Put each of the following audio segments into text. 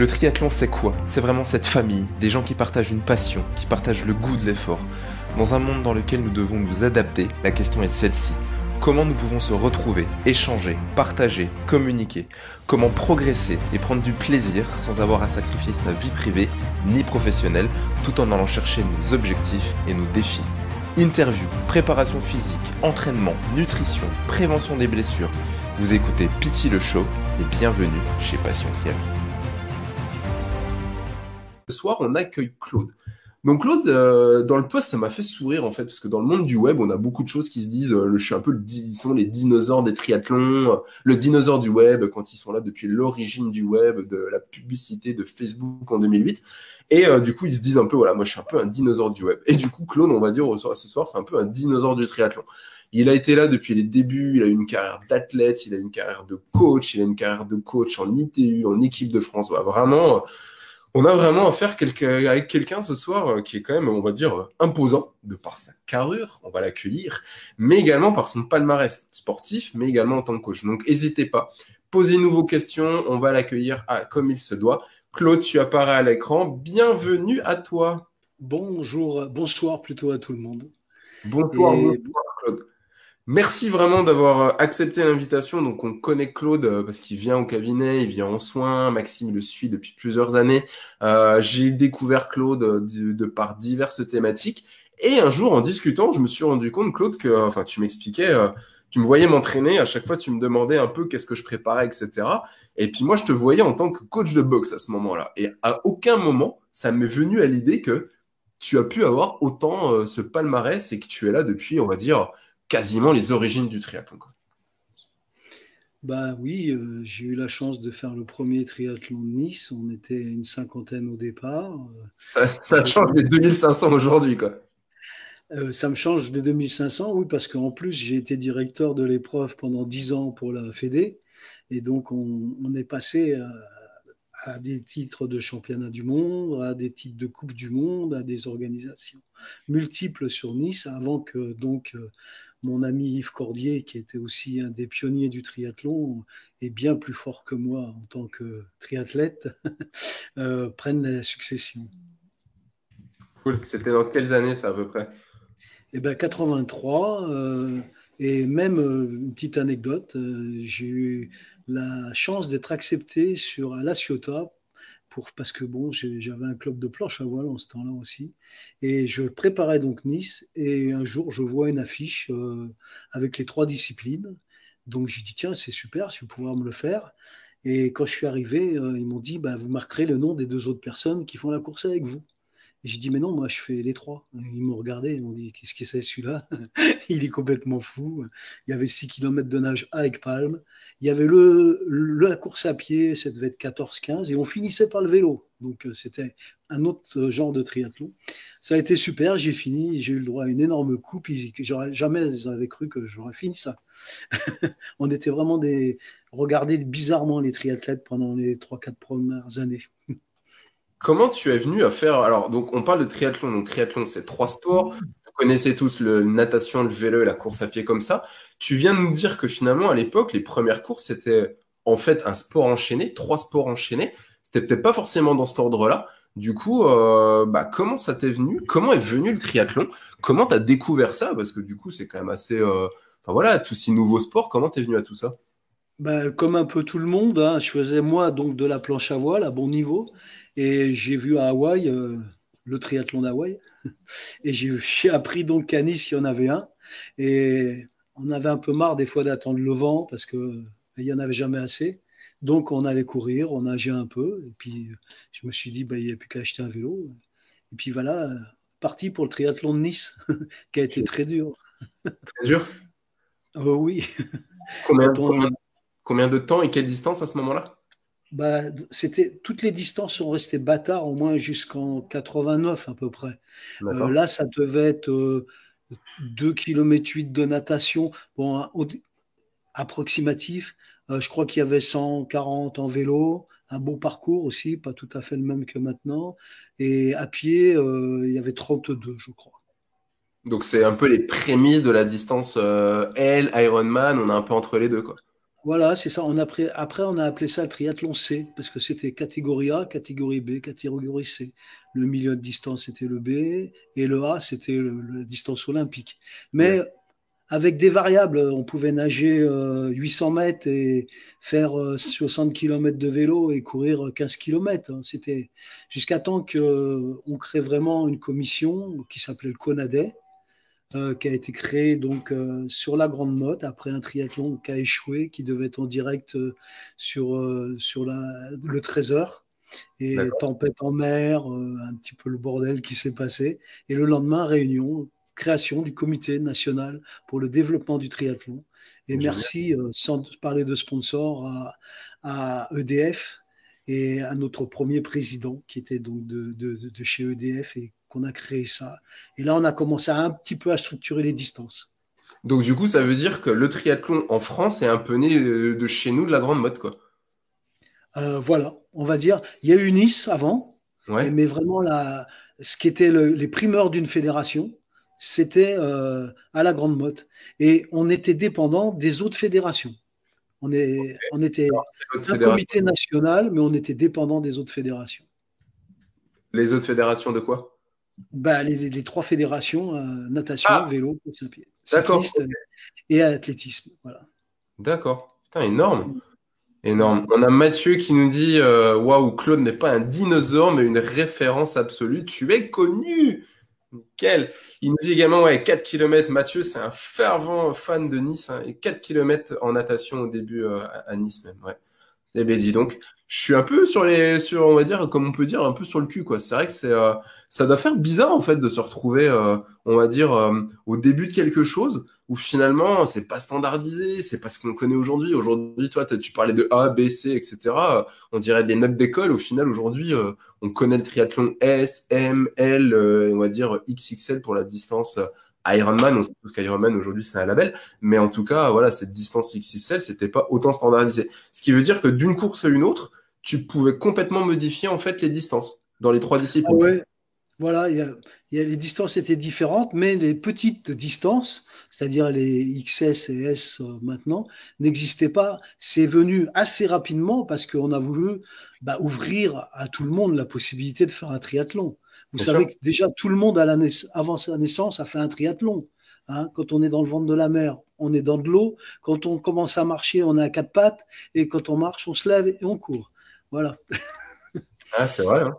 Le triathlon, c'est quoi? C'est vraiment cette famille, des gens qui partagent une passion, qui partagent le goût de l'effort. Dans un monde dans lequel nous devons nous adapter, la question est celle-ci. Comment nous pouvons se retrouver, échanger, partager, communiquer? Comment progresser et prendre du plaisir sans avoir à sacrifier sa vie privée ni professionnelle tout en allant chercher nos objectifs et nos défis? Interview, préparation physique, entraînement, nutrition, prévention des blessures. Vous écoutez Pity le Show et bienvenue chez Passion Triathlon. Soir, on accueille Claude. Donc Claude, euh, dans le post, ça m'a fait sourire en fait, parce que dans le monde du web, on a beaucoup de choses qui se disent, euh, je suis un peu ils sont les dinosaures des triathlons, euh, le dinosaure du web quand ils sont là depuis l'origine du web, de la publicité de Facebook en 2008. Et du coup, ils se disent un peu, voilà, moi je suis un peu un dinosaure du web. Et du coup, Claude, on va dire ce soir, c'est un peu un dinosaure du triathlon. Il a été là depuis les débuts, il a eu une carrière d'athlète, il a une carrière de coach, il a une carrière de coach en ITU, en équipe de France. vraiment on a vraiment affaire avec quelqu'un ce soir euh, qui est quand même, on va dire, imposant de par sa carrure, on va l'accueillir, mais également par son palmarès sportif, mais également en tant que coach. Donc n'hésitez pas, posez-nous vos questions, on va l'accueillir comme il se doit. Claude, tu apparais à l'écran, bienvenue à toi. Bonjour, bonsoir plutôt à tout le monde. Bonsoir, bonsoir Claude. Merci vraiment d'avoir euh, accepté l'invitation. Donc, on connaît Claude euh, parce qu'il vient au cabinet, il vient en soins. Maxime le suit depuis plusieurs années. Euh, j'ai découvert Claude de, par diverses thématiques. Et un jour, en discutant, je me suis rendu compte, Claude, que, enfin, tu m'expliquais, tu me voyais m'entraîner. À chaque fois, tu me demandais un peu qu'est-ce que je préparais, etc. Et puis, moi, je te voyais en tant que coach de boxe à ce moment-là. Et à aucun moment, ça m'est venu à l'idée que tu as pu avoir autant ce palmarès et que tu es là depuis, on va dire, quasiment les origines du triathlon. Bah oui, euh, j'ai eu la chance de faire le premier triathlon de Nice. On était une cinquantaine au départ. Ça, change des 2500 aujourd'hui, quoi. Euh, ça me change des 2500, oui, parce qu'en plus, j'ai été directeur de l'épreuve pendant 10 ans pour la Fédé. Et donc, on, est passé à, à, des titres de championnat du monde, à des titres de Coupe du Monde, à des organisations multiples sur Nice, avant que donc euh, mon ami Yves Cordier, qui était aussi un des pionniers du triathlon, et bien plus fort que moi en tant que triathlète, euh, prenne la succession. Cool. C'était dans quelles années ça à peu près? Eh bien, 83. Euh, et même euh, une petite anecdote, j'ai eu la chance d'être accepté sur à La Ciotat parce que bon, j'avais un club de planche à voile en ce temps-là aussi. Et je préparais donc Nice. Et un jour, je vois une affiche euh, avec les trois disciplines. Donc j'ai dit, tiens, c'est super, si vous pouvez me le faire. Et quand je suis arrivé, euh, ils m'ont dit, bah, vous marquerez le nom des deux autres personnes qui font la course avec vous. J'ai dit, mais non, moi, je fais les trois. Ils m'ont regardé, ils m'ont dit, qu'est-ce que c'est celui-là? Il est complètement fou. Il y avait 6 km de nage avec palme. Il y avait le, la course à pied, ça devait être 14-15, et on finissait par le vélo. Donc euh, c'était un autre genre de triathlon. Ça a été super, j'ai fini, j'ai eu le droit à une énorme coupe. J'aurais jamais j'avais cru que j'aurais fini ça. on était vraiment des regardés bizarrement les triathlètes pendant les 3-4 premières années. Comment tu es venu à faire alors donc on parle de triathlon donc triathlon c'est trois sports. Vous connaissez tous le natation le vélo et la course à pied comme ça. Tu viens de nous dire que finalement à l'époque les premières courses c'était en fait un sport enchaîné trois sports enchaînés. C'était peut-être pas forcément dans cet ordre là du coup euh, bah, comment ça t'est venu? Comment est venu le triathlon? Comment tu as découvert ça? Parce que du coup c'est quand même assez euh, enfin voilà tous ces nouveaux sports. Comment t'es venu à tout ça? Bah, comme un peu tout le monde, hein, je faisais moi donc de la planche à voile à bon niveau. Et j'ai vu à Hawaï euh, le triathlon d'Hawaï. Et j'ai appris donc qu'à Nice, il y en avait un. Et on avait un peu marre des fois d'attendre le vent parce qu'il n'y en avait jamais assez. Donc on allait courir, on nageait un peu. Et puis je me suis dit, bah, il n'y a plus qu'à acheter un vélo. Et puis voilà, parti pour le triathlon de Nice, qui a été très dur. Très dur? Oh, Oui. Combien, combien de temps et quelle distance à ce moment-là? Bah, c'était toutes les distances sont restées bâtards au moins jusqu'en 89 à peu près. Euh, là, ça devait être euh, 2 km 8 de natation, bon, approximatif. Euh, je crois qu'il y avait 140 en vélo, un beau parcours aussi, pas tout à fait le même que maintenant. Et à pied, euh, il y avait 32, je crois. Donc c'est un peu les prémices de la distance L, Ironman, on est un peu entre les deux quoi. Voilà, c'est ça. On a après, on a appelé ça le triathlon C, parce que c'était catégorie A, catégorie B, catégorie C. Le milieu de distance, c'était le B, et le A, c'était la distance olympique. Mais avec des variables, on pouvait nager 800 euh, mètres et faire 60 euh, km de vélo et courir 15 km. Hein. C'était jusqu'à temps qu'on crée vraiment une commission qui s'appelait le CONADET, euh, qui a été créé donc euh, sur la Grande Motte après un triathlon qui a échoué, qui devait être en direct euh, sur, sur la, le Trésor. Et tempête en mer, un petit peu le bordel qui s'est passé. Et le lendemain, réunion, création du comité national pour le développement du triathlon. Et merci, sans parler de sponsors, à, à, EDF et à notre premier président qui était donc de, de, de chez EDF et qu'on a créé ça. Et là, on a commencé un petit peu à structurer les distances. Donc, du coup, ça veut dire que le triathlon en France est un peu né de chez nous, de la grande mode, quoi. Euh, voilà, on va dire. Il y a eu Nice avant, mais vraiment, la, ce qui était les primeurs d'une fédération, c'était euh, à la grande mode. Et on était dépendant des autres fédérations. On, est, on était un comité national, mais on était dépendant des autres fédérations. Les autres fédérations de quoi? Bah, les, trois fédérations, euh, natation, ah. vélo, course à pied. et athlétisme. Voilà. D'accord. Putain, énorme. Énorme. On a Mathieu qui nous dit euh, Waouh, Claude n'est pas un dinosaure, mais une référence absolue. Tu es connu Nickel. Il nous dit également ouais, 4 km. Mathieu, c'est un fervent fan de Nice. Hein, et 4 km en natation au début euh, à Nice même. Ouais. Eh bien, dis donc, je suis un peu sur les, sur, on va dire, comme on peut dire, un peu sur le cul, quoi. C'est vrai que c'est, euh, ça doit faire bizarre, en fait, de se retrouver, euh, on va dire, euh, au début de quelque chose où finalement, c'est pas standardisé, c'est pas ce qu'on connaît aujourd'hui. Aujourd'hui, toi, tu parlais de A, B, C, etc. On dirait des notes d'école. Au final, aujourd'hui, on connaît le triathlon S, M, L, on va dire XXL pour la distance Ironman, on sait tous qu'Ironman aujourd'hui c'est un label, mais en tout cas, voilà, cette distance XXL, c'était pas autant standardisé. Ce qui veut dire que d'une course à une autre, tu pouvais complètement modifier en fait les distances dans les trois disciplines. Ah ouais. Voilà, il y, a, les distances étaient différentes, mais les petites distances, c'est-à-dire les XS et S euh, maintenant, n'existaient pas. C'est venu assez rapidement parce qu'on a voulu bah, ouvrir à tout le monde la possibilité de faire un triathlon. Vous savez que déjà tout le monde, à la avant sa naissance, a fait un triathlon. Hein. quand on est dans le ventre de la mer, on est dans de l'eau. Quand on commence à marcher, on est à quatre pattes. Et quand on marche, on se lève et on court. Voilà. ah, c'est vrai. Hein.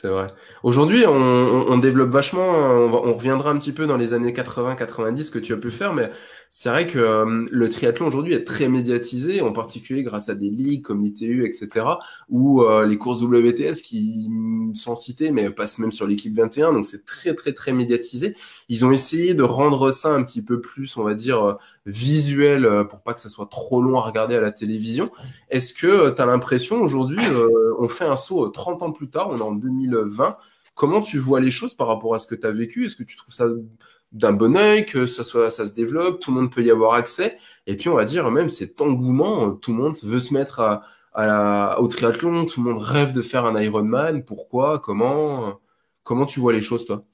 C'est vrai. Aujourd'hui, on, développe vachement, on, reviendra un petit peu dans les années 80-90 que tu as pu faire, mais c'est vrai que euh, le triathlon aujourd'hui est très médiatisé, en particulier grâce à des ligues comme l'ITU, etc., ou euh, les courses WTS qui sont citées, mais passent même sur l'équipe 21, donc c'est très très très médiatisé. Ils ont essayé de rendre ça un petit peu plus, on va dire, euh, visuel, pour pas que ça soit trop long à regarder à la télévision. Est-ce que tu as l'impression aujourd'hui, on fait un saut 30 ans plus tard, on est en 2020, comment tu vois les choses par rapport à ce que tu as vécu? Est-ce que tu trouves ça d'un bon oeil, que ça soit, ça se développe, tout le monde peut y avoir accès? Et puis on va dire même cet engouement, tout le monde veut se mettre à, à au triathlon, tout le monde rêve de faire un Ironman. Pourquoi? Comment? Comment tu vois les choses, toi?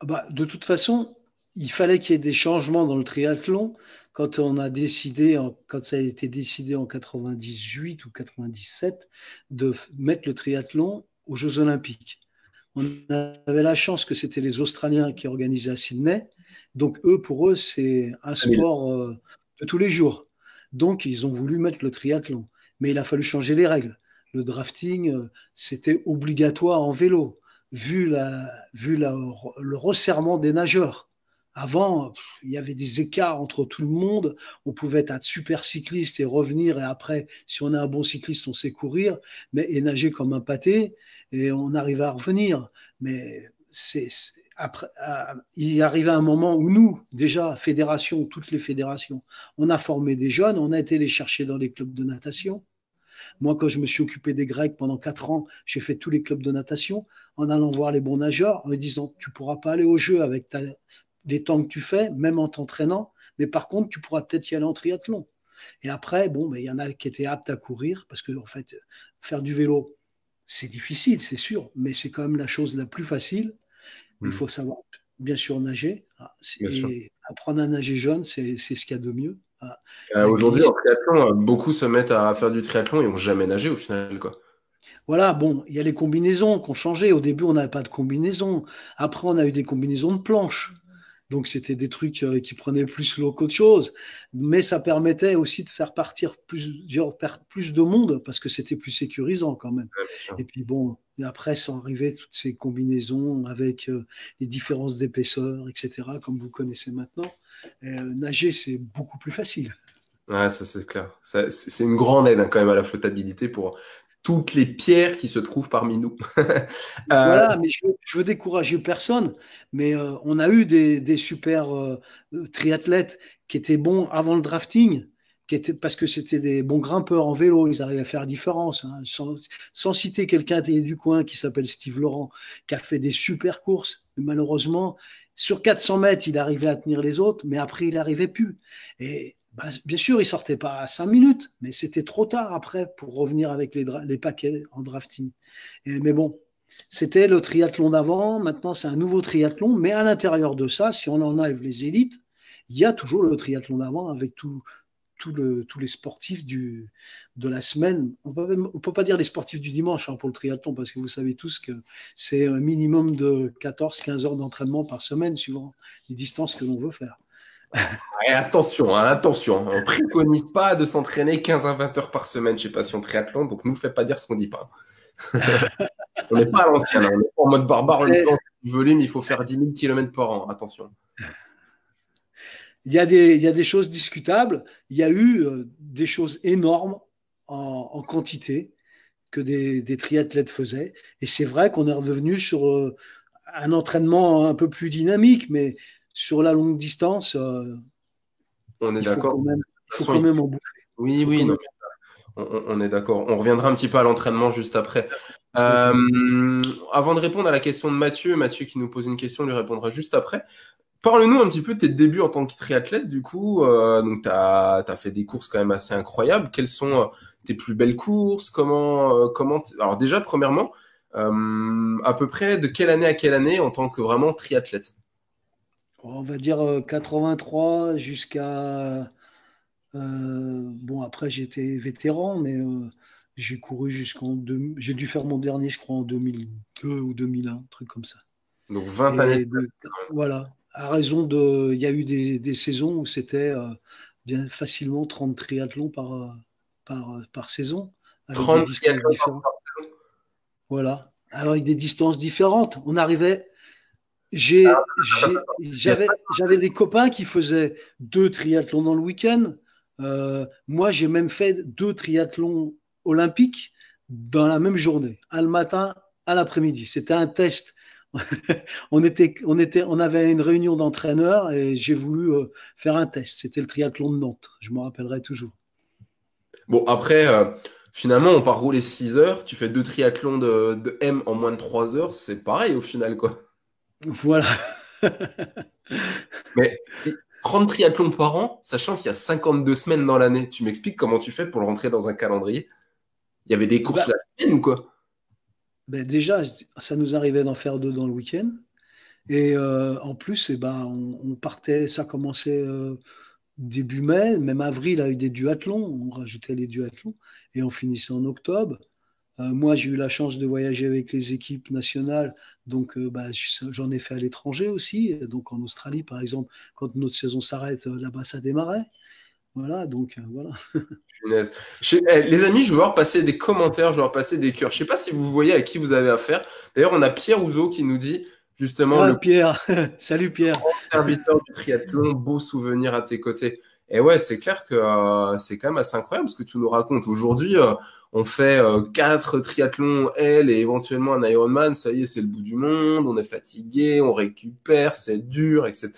Ah bah, De toute façon, il fallait qu'il y ait des changements dans le triathlon. Quand on a décidé, quand ça a été décidé en 98 ou 97, de mettre le triathlon aux Jeux Olympiques. On avait la chance que c'était les Australiens qui organisaient à Sydney. Donc, eux, pour eux, c'est un sport euh, de tous les jours. Donc, ils ont voulu mettre le triathlon. Mais il a fallu changer les règles. Le drafting, euh, c'était obligatoire en vélo, vu, la, vu le resserrement des nageurs. Avant, il y avait des écarts entre tout le monde. On pouvait être un super cycliste et revenir. Et après, si on est un bon cycliste, on sait courir, mais et nager comme un pâté et on arrive à revenir. Mais c'est, après, il arrivé un moment où nous, déjà, fédération, toutes les fédérations, on a formé des jeunes, on a été les chercher dans les clubs de natation. Moi, quand je me suis occupé des Grecs pendant quatre ans, j'ai fait tous les clubs de natation en allant voir les bons nageurs, en me disant Tu pourras pas aller au jeu avec ta, les temps que tu fais, même en t'entraînant, mais par contre, tu pourras peut-être y aller en triathlon. Et après, bon, ben, il y en a qui étaient aptes à courir parce que, en fait, faire du vélo, c'est difficile, c'est sûr, mais c'est quand même la chose la plus facile. Il hmm. faut savoir, bien sûr, nager. Ah, et apprendre à nager jeune, c'est ce qu'il y a de mieux. Aujourd'hui, en triathlon, beaucoup se mettent à faire du triathlon et n'ont jamais nagé au final. Quoi. Voilà, bon, il y a les combinaisons qui ont changé. Au début, on n'avait pas de combinaisons. Après, on a eu des combinaisons de planches. Donc, c'était des trucs euh, qui prenaient plus l'eau qu'autre chose. Mais ça permettait aussi de faire partir plus, plus de monde parce que c'était plus sécurisant quand même. et puis, bon, après sont arrivées toutes ces combinaisons avec euh, les différences d'épaisseur, etc., comme vous connaissez maintenant. Euh, nager, c'est beaucoup plus facile. Ouais, ça c'est clair. C'est une grande aide hein, quand même à la flottabilité pour toutes les pierres qui se trouvent parmi nous. Euh, voilà, mais je, veux décourager personne, mais euh, on a eu des, super euh, triathlètes qui étaient bons avant le drafting, parce que c'était des bons grimpeurs en vélo, ils arrivaient à faire différence. Hein. sans, citer quelqu'un du coin qui s'appelle Steve Laurent, qui a fait des super courses, malheureusement, sur 400 mètres, il arrivait à tenir les autres, mais après, il n'arrivait plus. Bah, bien sûr, il sortait pas à 5 minutes, mais c'était trop tard après pour revenir avec les, paquets en drafting. mais bon, c'était le triathlon d'avant, maintenant c'est un nouveau triathlon, mais à l'intérieur de ça, si on enlève les élites, il y a toujours le triathlon d'avant avec tous les sportifs du, de la semaine. On ne peut pas dire les sportifs du dimanche hein, pour le triathlon, parce que vous savez tous que c'est un minimum de 14-15 heures d'entraînement par semaine, suivant les distances que l'on veut faire attention, hein, attention. On préconise pas de s'entraîner 15 à 20 heures par semaine chez Passion Triathlon, donc ne nous fait pas dire ce qu'on dit pas. on n'est pas à l'ancien, hein. on est pas en mode barbare, on est du volume, il faut faire 10 000 km par an, attention. Il y, a des, il y a des choses discutables, il y a eu euh, des choses énormes en, quantité que des, des, triathlètes faisaient, et c'est vrai qu'on est revenu sur euh, un entraînement un peu plus dynamique, mais sur la longue distance, euh, on est d'accord. Il faut quand même en bouffer. Oui, oui, on, est d'accord. On reviendra un petit peu à l'entraînement juste après. Euh, avant de répondre à la question de Mathieu, Mathieu qui nous pose une question, lui répondra juste après. Parle-nous un petit peu de tes débuts en tant que triathlète, du coup. Euh, donc, tu as, fait des courses quand même assez incroyables. Quelles sont tes plus belles courses? Comment, comment Alors, déjà, premièrement, à peu près de quelle année à quelle année en tant que vraiment triathlète? On va dire 83 euh, jusqu'à. Euh, bon, après, j'étais vétéran, mais euh, j'ai couru jusqu'en. J'ai dû faire mon dernier, je crois, en 2002 ou 2001, un truc comme ça. Donc 20 années. voilà. À raison de. Il y a eu des, saisons où c'était bien facilement 30 triathlons par, par, par saison. 30 triathlons par saison Voilà. Alors, avec des distances différentes. On arrivait. J'avais des copains qui faisaient deux triathlons dans le week-end. Euh, moi, j'ai même fait deux triathlons olympiques dans la même journée, un le matin, à l'après-midi. C'était un test. on, était, on, était, on avait une réunion d'entraîneurs et j'ai voulu euh, faire un test. C'était le triathlon de Nantes. Je me rappellerai toujours. Bon, après, euh, finalement, on part rouler 6 heures. Tu fais deux triathlons de, de M en moins de 3 heures. C'est pareil au final, quoi. Voilà. Mais 30 triathlons par an, sachant qu'il y a 52 semaines dans l'année, tu m'expliques comment tu fais pour le rentrer dans un calendrier? Il y avait des courses bah. la semaine ou quoi? Ben Déjà, ça nous arrivait d'en faire deux dans le week-end. Et euh, en plus, eh ben, on, partait, ça commençait euh, début mai, même avril avec des duathlons, on rajoutait les duathlons, et on finissait en octobre. Euh, moi, j'ai eu la chance de voyager avec les équipes nationales, donc euh, bah, j'en ai fait à l'étranger aussi. Donc en Australie, par exemple, quand notre saison s'arrête, euh, là-bas, ça démarrait. Voilà, donc voilà. Eh, les amis, je veux voir passer des commentaires, je veux voir passer des cœurs. Je ne sais pas si vous voyez à qui vous avez affaire. D'ailleurs, on a Pierre Ouzo qui nous dit justement. Ah, Pierre, salut Pierre. Serviteur du triathlon, beau souvenir à tes côtés. Et ouais, c'est clair que c'est quand même assez incroyable ce que tu nous racontes. Aujourd'hui, on fait euh, quatre triathlons L et éventuellement un Ironman, ça y est, c'est le bout du monde, on est fatigué, on récupère, c'est dur, etc.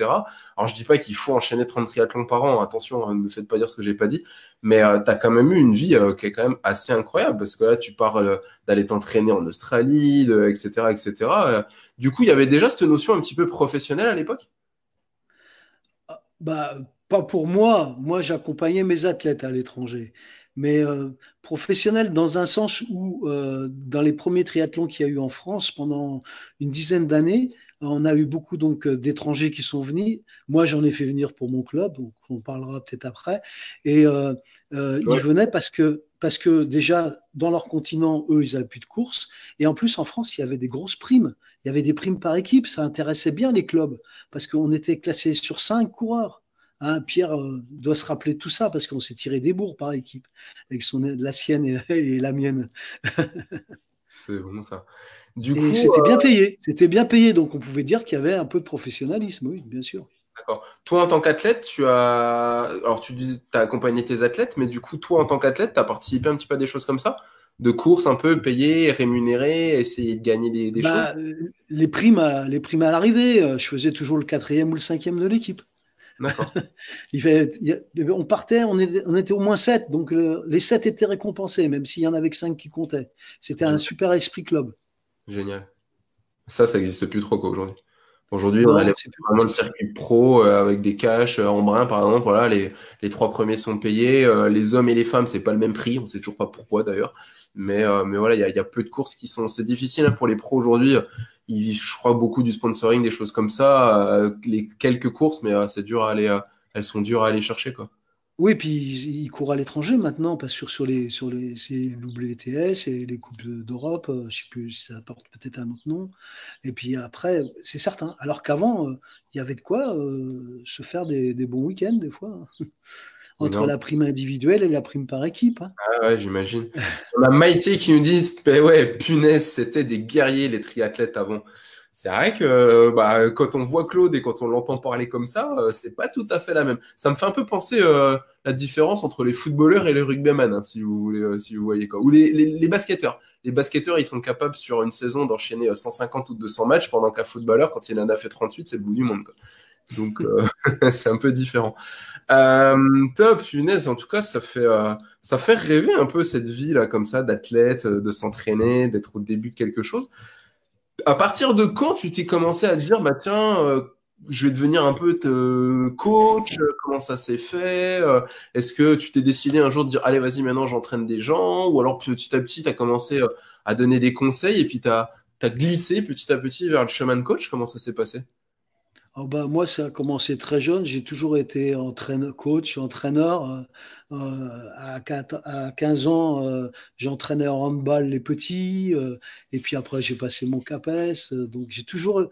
Alors je dis pas qu'il faut enchaîner 30 triathlons par an, attention, hein, ne me faites pas dire ce que j'ai pas dit, mais euh, tu as quand même eu une vie euh, qui est quand même assez incroyable, parce que là tu parles d'aller t'entraîner en Australie, etc., etc. du coup, il y avait déjà cette notion un petit peu professionnelle à l'époque? Bah, pas pour moi. Moi, j'accompagnais mes athlètes à l'étranger mais euh, professionnel dans un sens où, euh, dans les premiers triathlons qu'il y a eu en France pendant une dizaine d'années, On a eu beaucoup donc d'étrangers qui sont venus. Moi, j'en ai fait venir pour mon club, donc on parlera peut-être après. Et euh, euh, ils venaient parce que parce que déjà dans leur continent, eux, ils n'avaient plus de courses. Et en plus, en France, il y avait des grosses primes. Il y avait des primes par équipe. Ça intéressait bien les clubs parce qu'on était classé sur cinq coureurs. Hein, Pierre euh, doit se rappeler de tout ça parce qu'on s'est tiré des bourgs par équipe, avec son, la sienne et, la mienne. C'est vraiment ça. Du c'était bien euh, payé. C'était bien payé, donc on pouvait dire qu'il y avait un peu de professionnalisme, oui, bien sûr. D'accord. Toi, en tant qu'athlète, tu as. Alors, tu dis tu as accompagné tes athlètes, mais du coup, toi, en tant qu'athlète, tu as participé un petit peu à des choses comme ça? De courses un peu payées, rémunérées, essayer de gagner des, des bah, choses? les primes, à, les primes à l'arrivée, euh, je faisais toujours le quatrième ou le cinquième de l'équipe. On partait, on était, au moins sept, donc les sept étaient récompensés, même s'il y en avait que cinq qui comptaient. C'était un super esprit club. Génial. Ça, ça n'existe plus trop aujourd'hui. Aujourd'hui, on a vraiment le circuit pro euh, avec des cash euh, en brun, par exemple. Voilà, les, les trois premiers sont payés. Euh, les hommes et les femmes, c'est pas le même prix. On sait toujours pas pourquoi d'ailleurs. Mais, mais voilà, il y a, y a, peu de courses qui sont. C'est difficile hein, pour les pros aujourd'hui. Ils vivent, je crois, beaucoup du sponsoring, des choses comme ça. les quelques courses, mais c'est dur à aller. elles sont dures à aller chercher, quoi. Oui, puis il court à l'étranger maintenant, pas sûr sur les sur les WTS et les coupes d'Europe. Euh, je sais plus si ça porte peut-être un autre nom. Et puis après, c'est certain. Alors qu'avant, euh, il y avait de quoi euh, se faire des, bons week-ends des fois. Entre la prime individuelle et la prime par équipe. Hein. Ah ouais, j'imagine. On a Maïté qui nous dit, ben ouais, punaise, c'était des guerriers les triathlètes avant c'est vrai que bah, quand on voit Claude et quand on l'entend parler comme ça, euh, c'est pas tout à fait la même. Ça me fait un peu penser euh, la différence entre les footballeurs et les rugbymen, hein, si vous voulez, euh, si vous voyez quoi. Ou les, les, les, basketteurs. Les basketteurs, ils sont capables sur une saison d'enchaîner 150 ou 200 matchs, pendant qu'un footballeur, quand il en a fait 38, c'est le bout du monde. Quoi. Donc c'est un peu différent. top, punaise. En tout cas, ça fait ça fait rêver un peu cette vie là comme ça d'athlète, de s'entraîner, d'être au début de quelque chose à partir de quand tu t'es commencé à dire, bah tiens, euh, je vais devenir un peu coach, comment ça s'est fait euh, Est-ce que tu t'es décidé un jour de dire, allez, vas-y, maintenant j'entraîne des gens Ou alors petit à petit, tu as commencé euh, à donner des conseils et puis tu as, glissé petit à petit vers le chemin de coach Comment ça s'est passé? Oh moi, ça a commencé très jeune. J'ai toujours été entraîneur, coach, entraîneur. Euh, euh à, 4, à, 15 ans, euh, j'entraînais en handball les petits. Euh, et puis après, j'ai passé mon CAPES. donc, j'ai toujours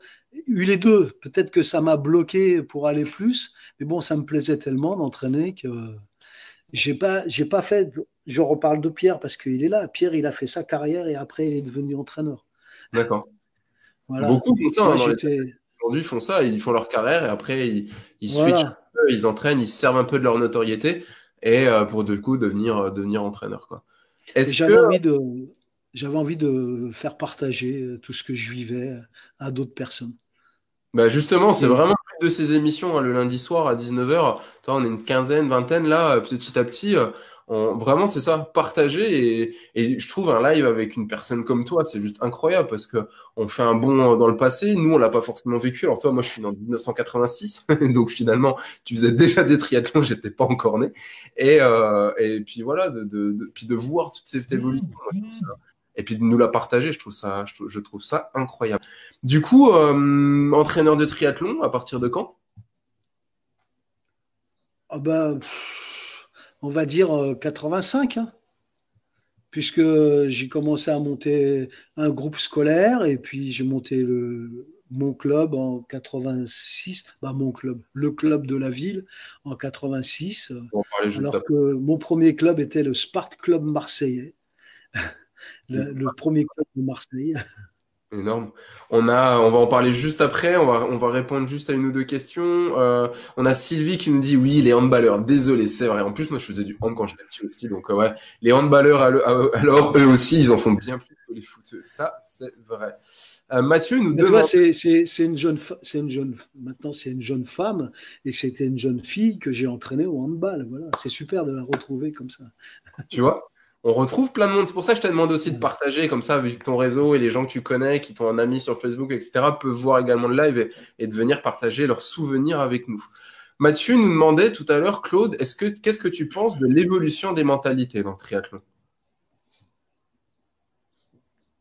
eu les deux. Peut-être que ça m'a bloqué pour aller plus. Mais bon, ça me plaisait tellement d'entraîner que j'ai pas, j'ai pas fait. Je reparle de Pierre parce qu'il est là. Pierre, il a fait sa carrière et après, il est devenu entraîneur. D'accord. Voilà. Beaucoup font ça. Hein, aujourd'hui font ça, ils font leur carrière et après ils, ils switchent, ils entraînent, ils se servent un peu de leur notoriété et euh, pour du coup devenir, euh, devenir entraîneur. Quoi. J'avais envie de j'avais envie de faire partager euh, tout ce que je vivais à d'autres personnes. Bah justement, c'est vraiment une de ces émissions hein, le lundi soir à 19h. On est une quinzaine, vingtaine là, petit à petit vraiment, c'est ça, partager. Et, je trouve un live avec une personne comme toi, c'est juste incroyable parce que on fait un bond dans le passé. Nous, on l'a pas forcément vécu. Alors toi, moi, je suis en 1986, donc finalement, tu faisais déjà des triathlons, j'étais pas encore né. Et, euh, et puis voilà, de, de, puis de voir toute cette évolution. et puis de nous la partager, je trouve ça, je trouve, ça incroyable. Du coup, euh, entraîneur de triathlon, à partir de quand? Ah bah, on va dire 85, euh, hein. puisque j'ai commencé à monter un groupe scolaire et puis j'ai monté le, mon club en 86, bah mon club, le club de la ville en 86, alors que mon premier club était le Spart Club marseillais, le, le premier club de Marseille. Énorme. On a, on va en parler juste après. On va, on va répondre juste à une ou deux questions. Euh, on a Sylvie qui nous dit oui, les handballeurs. Désolé, c'est vrai. En plus, moi, je faisais du hand quand j'étais petit aussi, donc euh, ouais. Les handballeurs, alors eux aussi, ils en font bien plus que les footeux. Ça, c'est vrai. Euh, Mathieu nous demande. C'est une jeune, c'est une jeune. Maintenant, c'est une jeune femme et c'était une jeune fille que j'ai entraînée au handball. Voilà, c'est super de la retrouver comme ça. Tu vois? On retrouve plein de monde. C'est pour ça que je t'ai demandé aussi de partager, comme ça, avec ton réseau et les gens que tu connais, qui t'ont un ami sur Facebook, etc., peuvent voir également le live et, de venir partager leurs souvenirs avec nous. Mathieu nous demandait tout à l'heure, Claude, est-ce que qu'est-ce que tu penses de l'évolution des mentalités dans le triathlon?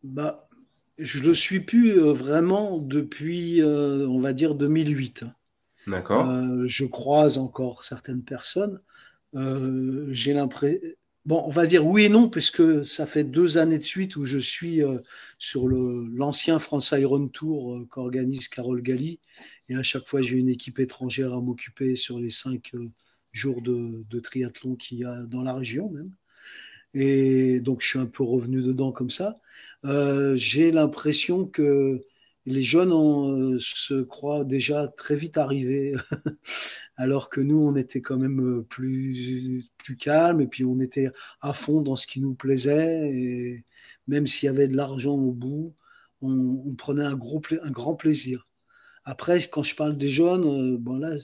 Bah, Je le suis plus vraiment depuis, on va dire, 2008. D'accord. je croise encore certaines personnes. J'ai l'impression Bon, on va dire oui et non, puisque ça fait deux années de suite où je suis euh, sur l'ancien France Iron Tour euh, qu'organise Carole Galli. Et à chaque fois, j'ai une équipe étrangère à m'occuper sur les cinq euh, jours de, triathlon qu'il y a dans la région même. Et donc, je suis un peu revenu dedans comme ça. j'ai l'impression que les jeunes euh, se croient déjà très vite arrivés, alors que nous, on était quand même euh, plus, plus calme et puis on était à fond dans ce qui nous plaisait. Et même s'il y avait de l'argent au bout, on, prenait un, gros, un grand plaisir. Après, quand je parle des jeunes, euh, bon là,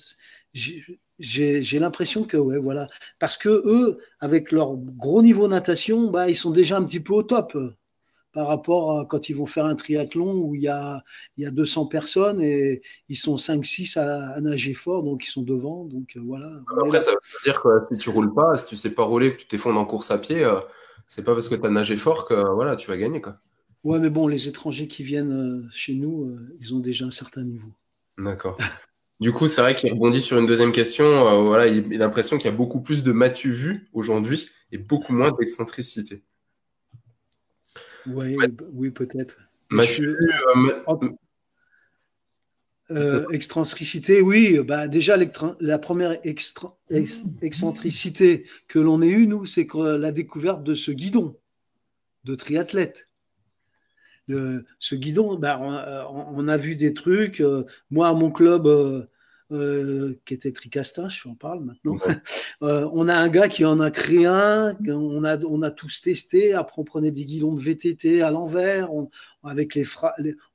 j'ai l'impression que, ouais, voilà. Parce que eux, avec leur gros niveau natation, bah, ils sont déjà un petit peu au top par rapport à quand ils vont faire un triathlon où il y a, il y a 200 personnes et ils sont 5-6 à, nager fort, donc ils sont devant. Donc euh, voilà. Après, ça veut dire que si tu roules pas, si tu sais pas rouler, que tu t'effondres en course à pied, euh, c'est pas parce que tu as nagé fort que voilà, tu vas gagner. Quoi. Ouais, mais bon, les étrangers qui viennent euh, chez nous, ils ont déjà un certain niveau. D'accord. Du coup, c'est vrai qu'il rebondit sur une deuxième question. voilà, il, a l'impression qu'il y a beaucoup plus de matu vu aujourd'hui et beaucoup moins d'excentricité. Oui, oui peut-être. Mathieu, euh, euh, excentricité, oui. Bah, déjà, la première excentricité que l'on ait eue, nous, c'est la découverte de ce guidon de triathlète. ce guidon, bah, on, a vu des trucs. Euh, moi, à mon club, euh, qui était Tricastin, je en parle maintenant. Euh, on a un gars qui en a créé un, on a, on a tous testé. Après, on prenait des guidons de VTT à l'envers, on, avec les,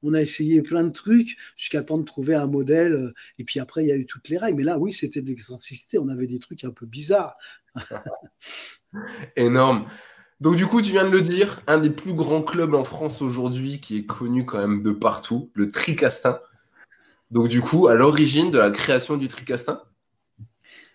on a essayé plein de trucs jusqu'à temps de trouver un modèle. Et puis après, il y a eu toutes les règles. Mais là, oui, c'était de l'excentricité. On avait des trucs un peu bizarres. Énorme. Donc du coup, tu viens de le dire, un des plus grands clubs en France aujourd'hui qui est connu quand même de partout, le Tricastin. Donc, du coup, à l'origine de la création du Tricastin?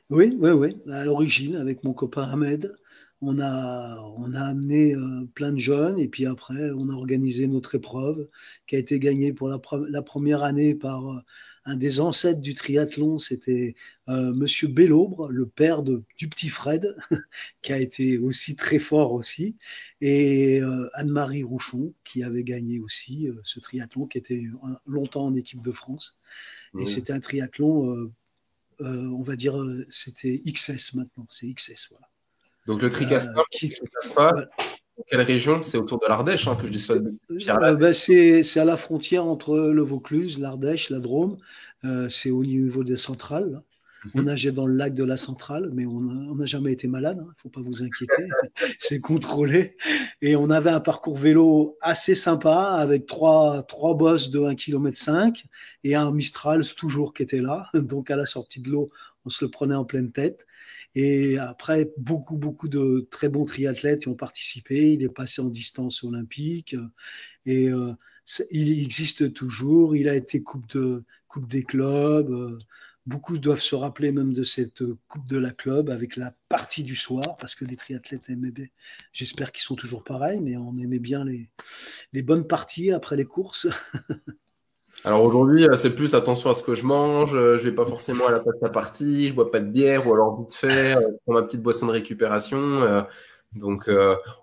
Oui, oui, oui. À l'origine, avec mon copain Ahmed, on a, on a amené euh, plein de jeunes et puis après, on a organisé notre épreuve qui a été gagnée pour la, première année par euh, un des ancêtres du triathlon, c'était euh, Monsieur Bellobre, le père de, du petit Fred, qui a été aussi très fort aussi, et euh, Anne-Marie Rouchon, qui avait gagné aussi euh, ce triathlon, qui était longtemps en équipe de France. Et c'était un triathlon, on va dire, c'était XS maintenant, c'est XS, voilà. Donc le tricastin, qui, pas, quelle région? C'est autour de l'Ardèche hein, que je dis ça. Euh, ben, c'est à la frontière entre le Vaucluse, l'Ardèche, la Drôme. Euh, c'est au niveau des centrales. On mhm. nageait dans le lac de la centrale, mais on n'a jamais été malade, il hein, ne faut pas vous inquiéter, c'est contrôlé. Et on avait un parcours vélo assez sympa avec trois, trois bosses de 1,5 km et un Mistral toujours qui était là. Donc à la sortie de l'eau, on se le prenait en pleine tête. Et après, beaucoup, beaucoup de très bons triathlètes y ont participé. Il est passé en distance olympique et euh, il existe toujours. Il a été coupe, de, coupe des clubs. Beaucoup doivent se rappeler même de cette coupe de la club avec la partie du soir parce que les triathlètes aimaient. J'espère qu'ils sont toujours pareils, mais on aimait bien les, les bonnes parties après les courses. Alors aujourd'hui, euh, c'est plus attention à ce que je mange, euh, je vais pas forcément à la pasta partie, je bois pas de bière ou alors vite fait, euh, je prends ma petite boisson de récupération. donc,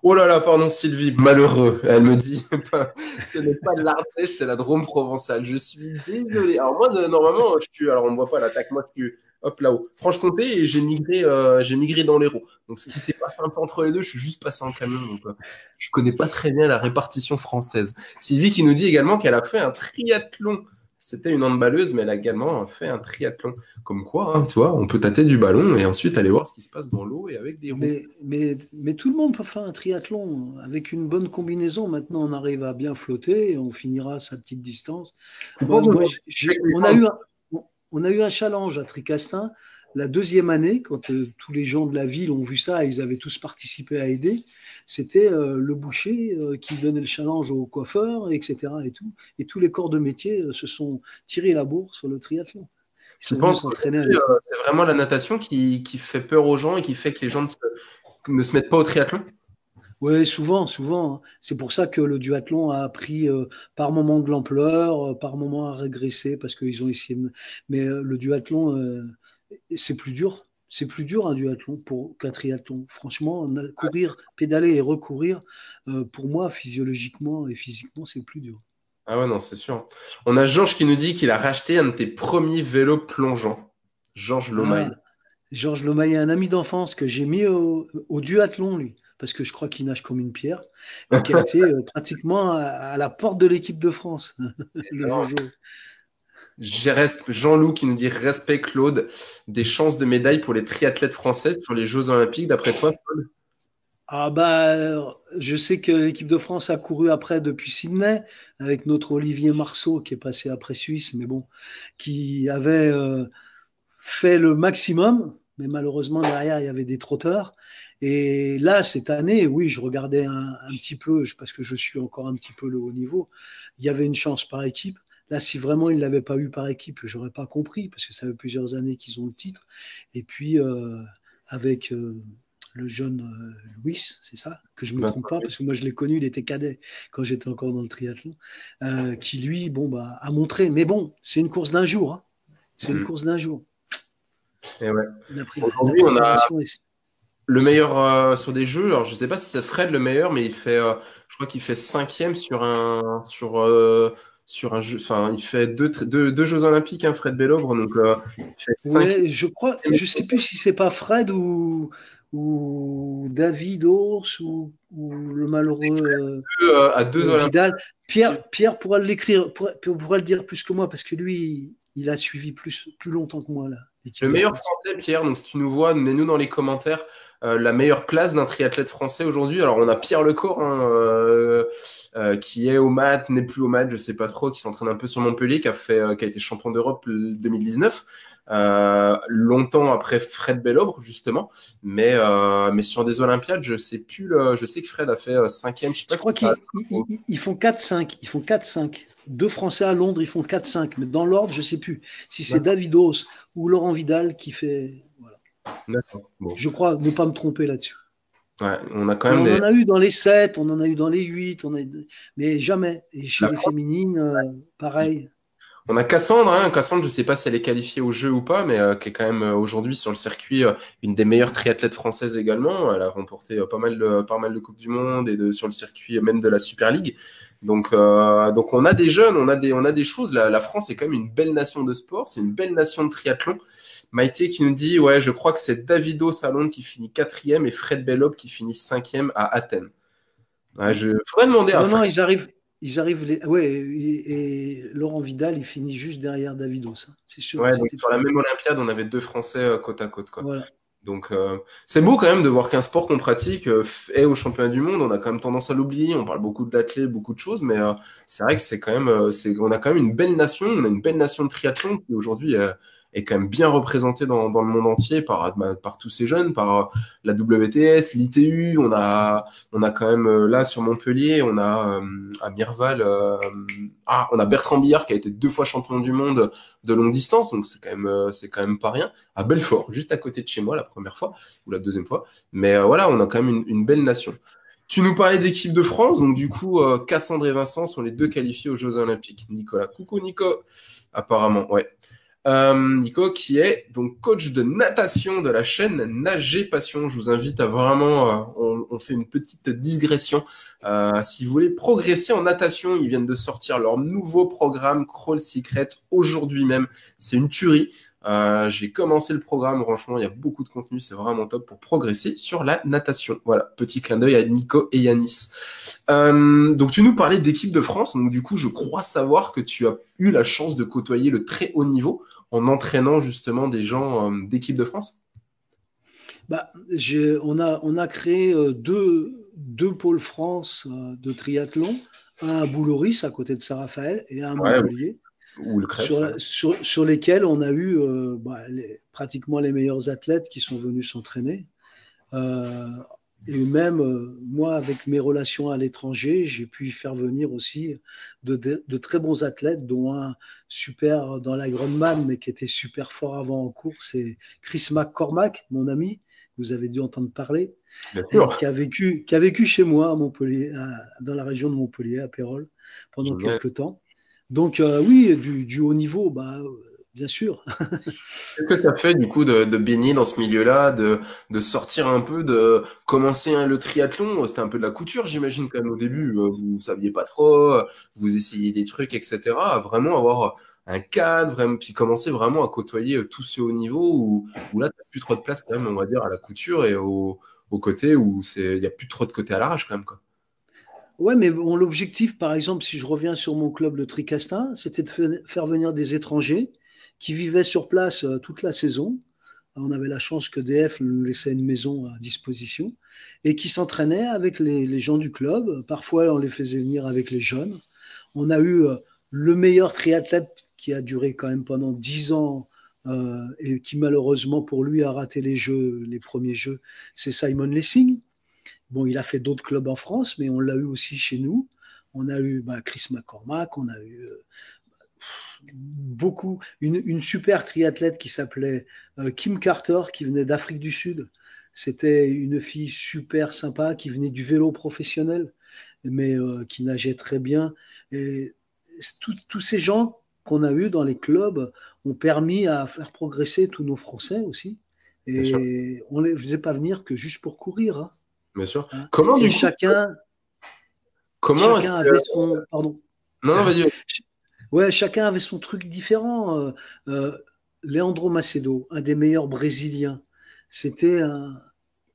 oh là là, pardon Sylvie, malheureux. Elle me dit, ce n'est pas l'Ardèche, c'est la Drôme provençale. Je suis désolé. Alors moi, normalement, je suis, alors on ne voit pas l'attaque, moi je suis hop là-haut. Franche-Comté et j'ai migré, euh, j'ai migré dans l'Hérault. Donc ce qui s'est passé un peu entre les deux, je suis juste passé en camion. Donc euh, je connais pas très bien la répartition française. Sylvie qui nous dit également qu'elle a fait un triathlon. C'était une handballeuse, mais elle a également fait un triathlon. Comme quoi, hein, tu vois, on peut tâter du ballon et ensuite aller voir ce qui se passe dans l'eau et avec des roues. Mais, mais, mais, tout le monde peut faire un triathlon. Avec une bonne combinaison, maintenant on arrive à bien flotter et on finira sa petite distance. on a eu un, on a eu un challenge à Tricastin la deuxième année, quand euh, tous les gens de la ville ont vu ça, ils avaient tous participé à aider. C'était euh, le boucher euh, qui donnait le challenge aux coiffeurs, etc. Et, tout. et tous les corps de métier se sont tirés la bourre sur le triathlon. Je pense que c'est vraiment la natation qui, fait peur aux gens et qui fait que les gens ne se mettent pas au triathlon? Oui, souvent, souvent. Hein. C'est pour ça que le duathlon a pris euh, par moment de l'ampleur, euh, par moment à régresser, parce qu'ils ont essayé de... Mais euh, le duathlon, c'est plus dur. C'est plus dur un duathlon pour qu'un triathlon. Franchement, courir, pédaler et recourir, pour moi, physiologiquement et physiquement, c'est plus dur. Ah ouais, non, c'est sûr. On a Georges qui nous dit qu'il a racheté un de tes premiers vélos plongeants. Georges Lomaille. Ah, Georges Lomaille est un ami d'enfance que j'ai mis au, au duathlon, lui parce que je crois qu'il nage comme une pierre, et qui a été euh, pratiquement à, la porte de l'équipe de France, le Jean-Loup qui nous dit respect Claude, des chances de médaille pour les triathlètes françaises sur les Jeux Olympiques, d'après toi, Paul ah bah, je sais que l'équipe de France a couru après depuis Sydney avec notre Olivier Marceau qui est passé après Suisse, mais bon, qui avait euh, fait le maximum, mais malheureusement derrière il y avait des trotteurs et là, cette année, oui, je regardais un, petit peu, parce que je suis encore un petit peu le haut niveau, il y avait une chance par équipe. Là, si vraiment ils ne l'avaient pas eu par équipe, je n'aurais pas compris, parce que ça fait plusieurs années qu'ils ont le titre. Et puis, euh, avec euh, le jeune euh, Louis, c'est ça Que je ne me trompe pas, parce que moi, je l'ai connu, il était cadet quand j'étais encore dans le triathlon, qui, lui, bon, bah, a montré. Mais bon, c'est une course d'un jour. Hein. C'est une mm. course d'un jour. Et ouais. Aujourd'hui, on a le meilleur euh, sur des jeux. Alors, je sais pas si c'est Fred le meilleur, mais il fait, euh, je crois qu'il fait cinquième sur un, sur, euh, sur un jeu. Enfin, il fait deux, deux, deux Jeux Olympiques, hein, Fred Bellobre. Donc, je crois, je sais plus si c'est pas Fred ou, ou David Ors ou, le malheureux à deux Vidal. Pierre, Pierre pourra l'écrire, pourra, pourra le dire plus que moi parce que lui, il a suivi plus, plus longtemps que moi là. Le meilleur français, Pierre, donc si tu nous vois, mets-nous dans les commentaires euh, la meilleure place d'un triathlète français aujourd'hui. Alors on a Pierre Lecor hein, euh, euh, qui est au mat, n'est plus au mat, je sais pas trop, qui s'entraîne un peu sur Montpellier, qui a fait, qui a été champion d'Europe 2019. longtemps après Fred Bellobre justement, mais mais sur des Olympiades, je sais plus. Le, je sais que Fred a fait cinquième. Je, je crois qu'ils font 4-5. Ils font 4-5 deux Français à Londres, ils font 4-5, mais dans l'ordre, je ne sais plus si c'est Davidos ou Laurent Vidal qui fait. Je crois ne pas me tromper là-dessus. on a quand même. On en a eu dans les 7, on en a eu dans les 8, on a... mais jamais. Et chez les féminines, euh, pareil. On a Cassandre, hein. Cassandre, je ne sais pas si elle est qualifiée au jeu ou pas, mais euh, qui est quand même euh, aujourd'hui sur le circuit une des meilleures triathlètes françaises également. Elle a remporté pas mal de pas mal de coupes du monde et de, sur le circuit même de la Super League. Donc, donc on a des jeunes, on a des, on a des choses. La, France est quand même une belle nation de sport, c'est une belle nation de triathlon. Maïté qui nous dit, ouais, je crois que c'est Davido Salon qui finit quatrième et Fred Bellob qui finit cinquième à Athènes. Ouais, je faudrait demander à. Non, non, ils arrivent. Ils arrivent les... ouais, et, Laurent Vidal, il finit juste derrière Davido, ça, c'est sûr. Ouais, donc sur la même Olympiade, on avait deux Français euh, côte à côte, quoi. Voilà. Donc euh, c'est beau quand même de voir qu'un sport qu'on pratique euh, est au championnat du monde. On a quand même tendance à l'oublier. On parle beaucoup de l'athlète, beaucoup de choses, mais euh, c'est vrai que c'est quand même, c'est, on a quand même une belle nation. On a une belle nation de triathlon qui aujourd'hui est quand même bien représenté dans, dans le monde entier par, bah, par tous ces jeunes, par euh, la WTS, l'ITU. On a, on a quand même euh, là sur Montpellier, on a euh, à Mirval, ah, on a Bertrand Billard qui a été deux fois champion du monde de longue distance, donc c'est quand même, c'est quand même pas rien. À Belfort, juste à côté de chez moi la première fois ou la deuxième fois. Mais voilà, on a quand même une, une belle nation. Tu nous parlais d'équipe de France, donc du coup, Cassandre et Vincent sont les deux qualifiés aux Jeux Olympiques. Nicolas, coucou Nico, apparemment, ouais. Euh, Nico, qui est donc coach de natation de la chaîne Nager Passion. Je vous invite à vraiment, euh, on, fait une petite digression. Euh, si vous voulez progresser en natation, ils viennent de sortir leur nouveau programme Crawl Secret aujourd'hui même. C'est une tuerie. j'ai commencé le programme, franchement, il y a beaucoup de contenu, c'est vraiment top pour progresser sur la natation. Voilà, petit clin d'œil à Nico et Yanis. donc tu nous parlais d'équipe de France, donc du coup je crois savoir que tu as eu la chance de côtoyer le très haut niveau en entraînant justement des gens euh, d'équipe de France? Bah, on, a, on a créé euh, deux, deux pôles France euh, de triathlon, un à Bouloris à côté de Saint-Raphaël et un à Montpellier. Ou le sur, sur, lesquels on a eu bah, pratiquement les meilleurs athlètes qui sont venus s'entraîner. Et même euh, moi, avec mes relations à l'étranger, j'ai pu faire venir aussi de, de, très bons athlètes, dont un super dans la Man, mais qui était super fort avant en course, c'est Chris McCormack, mon ami. Vous avez dû entendre parler. qui a vécu, qui a vécu chez moi à Montpellier, dans la région de Montpellier, à Pérol, pendant quelques temps. Donc euh, oui, du, haut niveau, bah, bien sûr. Qu'est-ce que tu as fait du coup de, de baigner dans ce milieu-là, de, de, sortir un peu, de commencer le triathlon? C'était un peu de la couture, j'imagine, quand même au début. Euh, vous ne saviez pas trop, vous essayiez des trucs, etc. Vraiment avoir un cadre, puis commencer vraiment à côtoyer euh, tous ces hauts niveaux où, où là, tu n'as plus trop de place quand même, on va dire, à la couture et au, au côté où il n'y a plus trop de côté à l'arrache quand même. Quoi. Ouais, mais bon, l'objectif, par exemple, si je reviens sur mon club, le Tricastin, c'était de faire venir des étrangers qui vivaient sur place euh, toute la saison. On avait la chance que DF nous laissait une maison à disposition et qui s'entraînaient avec les, gens du club. Parfois, on les faisait venir avec les jeunes. On a eu euh, le meilleur triathlète qui a duré quand même pendant dix ans euh, et qui malheureusement pour lui a raté les jeux, les premiers jeux, c'est Simon Lessing. Bon, il a fait d'autres clubs en France, mais on l'a eu aussi chez nous. On a eu bah, Chris McCormack, on a eu beaucoup, une, super triathlète qui s'appelait euh, Kim Carter, qui venait d'Afrique du Sud. C'était une fille super sympa qui venait du vélo professionnel, mais qui nageait très bien. Et tous ces gens qu'on a eu dans les clubs ont permis à faire progresser tous nos Français aussi. Et on ne les faisait pas venir que juste pour courir. Hein. Bien sûr. Hein. Comment du chacun, comment chacun avait son. Pardon. Non, non, vas-y. Ouais, chacun avait son truc différent. Euh, euh, Leandro Macedo, un des meilleurs Brésiliens, c'était un,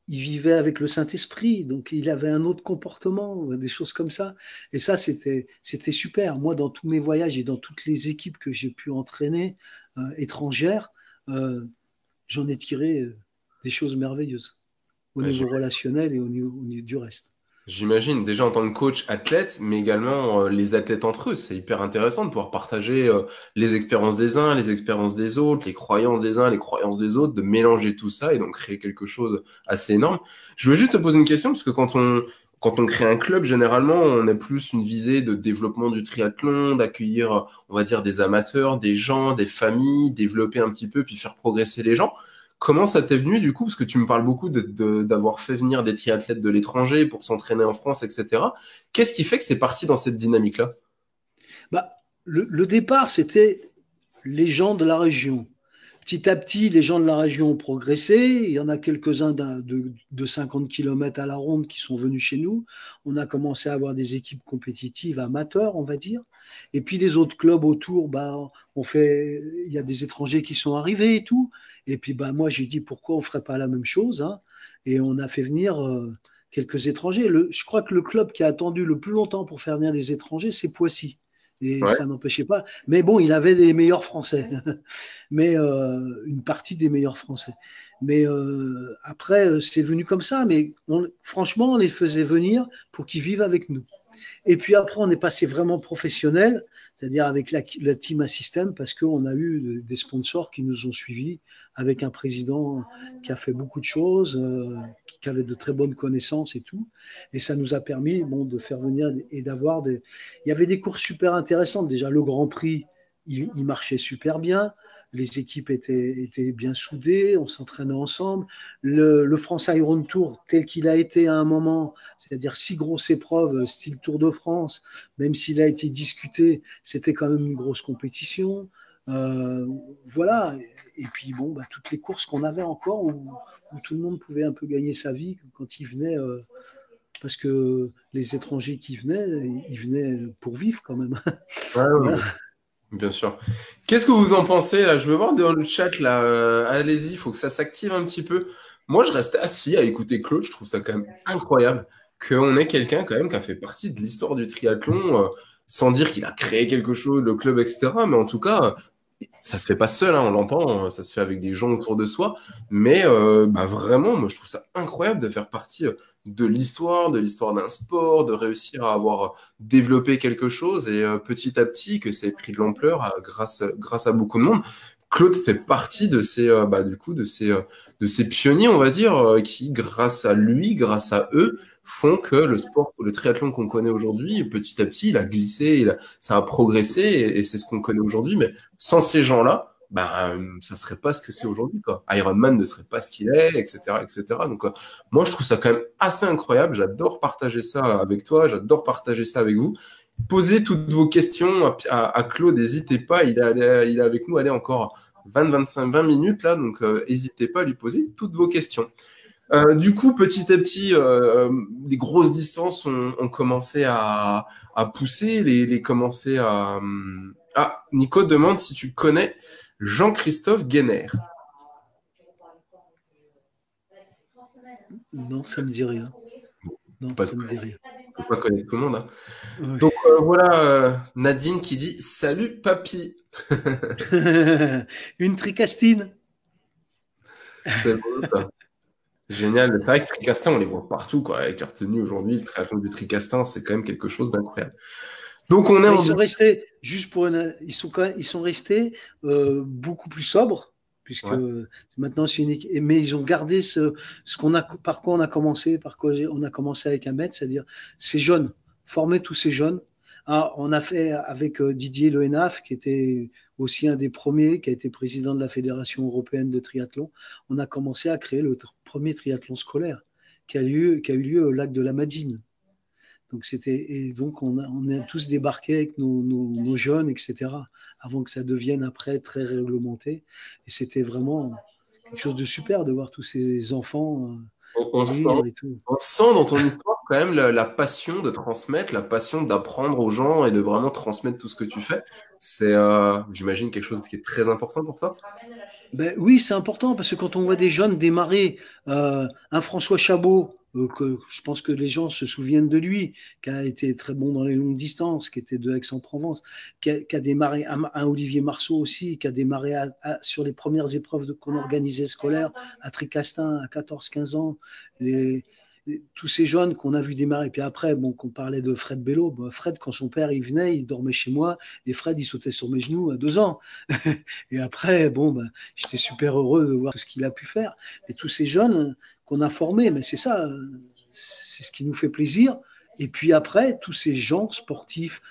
il vivait avec le Saint-Esprit, donc il avait un autre comportement, des choses comme ça. Et ça, c'était, c'était super. Moi, dans tous mes voyages et dans toutes les équipes que j'ai pu entraîner euh, étrangères, euh, j'en ai tiré des choses merveilleuses au niveau relationnel et au niveau du reste. J'imagine, déjà en tant que coach athlète, mais également euh, les athlètes entre eux. C'est hyper intéressant de pouvoir partager euh, les expériences des uns, les expériences des autres, les croyances des uns, les croyances des autres, de mélanger tout ça et donc créer quelque chose assez énorme. Je veux juste te poser une question, parce que quand on, quand on crée un club, généralement, on a plus une visée de développement du triathlon, d'accueillir, on va dire, des amateurs, des gens, des familles, développer un petit peu, puis faire progresser les gens. Comment ça t'est venu du coup Parce que tu me parles beaucoup d'avoir fait venir des triathlètes de l'étranger pour s'entraîner en France, etc. Qu'est-ce qui fait que c'est parti dans cette dynamique-là? Bah, le, départ, c'était les gens de la région. Petit à petit, les gens de la région ont progressé. Il y en a quelques-uns de, de, 50 km à la ronde qui sont venus chez nous. On a commencé à avoir des équipes compétitives amateurs, on va dire. Et puis les autres clubs autour, bah, on fait, il y a des étrangers qui sont arrivés et tout. Et puis bah, moi, j'ai dit pourquoi on ne ferait pas la même chose. Hein? et on a fait venir euh, quelques étrangers. Le, je crois que le club qui a attendu le plus longtemps pour faire venir des étrangers, c'est Poissy. Et ça n'empêchait pas. Mais bon, il avait des meilleurs Français. mais euh, une partie des meilleurs Français. Mais euh, après, c'est venu comme ça. Mais franchement, on les faisait venir pour qu'ils vivent avec nous. Et puis après, on est passé vraiment professionnel, c'est-à-dire avec la, team Assystem, parce qu'on a eu des sponsors qui nous ont suivis, avec un président qui a fait beaucoup de choses, euh, qui avait de très bonnes connaissances et tout. Et ça nous a permis bon, de faire venir et d'avoir des... Il y avait des courses super intéressantes. Déjà, le Grand Prix, il marchait super bien les équipes étaient, étaient bien soudées, on s'entraînait ensemble. Le, France Iron Tour, tel qu'il a été à un moment, c'est-à-dire six grosses épreuves, style Tour de France, même s'il a été discuté, c'était quand même une grosse compétition. Euh, voilà. Et, puis, bon, bah, toutes les courses qu'on avait encore où, tout le monde pouvait un peu gagner sa vie quand il venait. Euh, parce que les étrangers qui venaient, ils venaient pour vivre quand même. Bien sûr. Qu'est-ce que vous en pensez là? Je veux voir dans le chat là. Euh, allez-y, il faut que ça s'active un petit peu. Moi, je reste assis à écouter Claude. Je trouve ça quand même incroyable qu'on ait quelqu'un quand même qui a fait partie de l'histoire du triathlon, euh, sans dire qu'il a créé quelque chose, le club, etc. Mais en tout cas, ça se fait pas seul, hein, on l'entend, ça se fait avec des gens autour de soi. Mais euh, bah vraiment, moi, je trouve ça incroyable de faire partie de l'histoire, de l'histoire d'un sport, de réussir à avoir développé quelque chose et euh, petit à petit que ait pris de l'ampleur euh, grâce, grâce à beaucoup de monde. Claude fait partie de ces, euh, bah, du coup, de ces, de ces pionniers, on va dire, qui, grâce à lui, grâce à eux, font que le sport, le triathlon qu'on connaît aujourd'hui, petit à petit, il a glissé, il a, ça a progressé et, c'est ce qu'on connaît aujourd'hui. Mais sans ces gens-là, ben ça serait pas ce que c'est aujourd'hui quoi. Iron Man ne serait pas ce qu'il est, etc., etc. Donc euh, moi je trouve ça quand même assez incroyable. J'adore partager ça avec toi, j'adore partager ça avec vous. Posez toutes vos questions à, Claude, n'hésitez pas. Il est, il est avec nous, allez encore 20, 25, 20 minutes là, donc n'hésitez pas à lui poser toutes vos questions. Euh, du coup, petit à petit, euh, les grosses distances ont, commencé à, pousser, les, les commencé à. Ah, Nico demande si tu connais Jean-Christophe Guéner. Non, ça me dit rien. Non, pas ça me dit rien. Faut pas connaître tout le monde. Hein. Donc euh, voilà Nadine qui dit Salut papy. Une tricastine. C'est bon ça. Génial. C'est vrai que Tricastin, on les voit partout, quoi. Avec leur tenue aujourd'hui, le triathlon du Tricastin, c'est quand même quelque chose d'incroyable. Donc on est. Ils sont restés, juste pour ils sont quand ils sont restés euh, beaucoup plus sobres, puisque maintenant c'est unique. Mais ils ont gardé ce, ce qu'on a, par quoi on a commencé, par quoi on a commencé avec un maître, c'est-à-dire ces jeunes, former tous ces jeunes. Ah, on a fait avec euh, Didier Loenaf, qui était aussi un des premiers, qui a été président de la Fédération européenne de triathlon. On a commencé à créer le premier triathlon scolaire qui a, lieu, qui a eu lieu au lac de la Madine. Donc c'était et donc on a, on a tous débarqué avec nos, nos, jeunes, etc. Avant que ça devienne après très réglementé. Et c'était vraiment quelque chose de super de voir tous ces enfants. Euh, on, sent, on, sent, dans ton histoire quand même la, passion de transmettre, la passion d'apprendre aux gens et de vraiment transmettre tout ce que tu fais. C'est, euh, j'imagine, quelque chose qui est très important pour toi. Ben, oui, c'est important parce que quand on voit des jeunes démarrer, euh, un François Chabot, euh, que je pense que les gens se souviennent de lui, qui a été très bon dans les longues distances, qui était de Aix-en-Provence, qui, a, démarré, un, Olivier Marceau aussi, qui a démarré sur les premières épreuves qu'on organisait scolaires à Tricastin à 14-15 ans. Tous ces jeunes qu'on a vu démarrer. Puis après, bon, qu'on parlait de Fred Bello. Fred, quand son père il venait, il dormait chez moi et Fred il sautait sur mes genoux à deux ans. et après, bon, ben, j'étais super heureux de voir tout ce qu'il a pu faire. Et tous ces jeunes qu'on a formés, mais c'est ça, c'est ce qui nous fait plaisir. Et puis après, tous ces gens sportifs,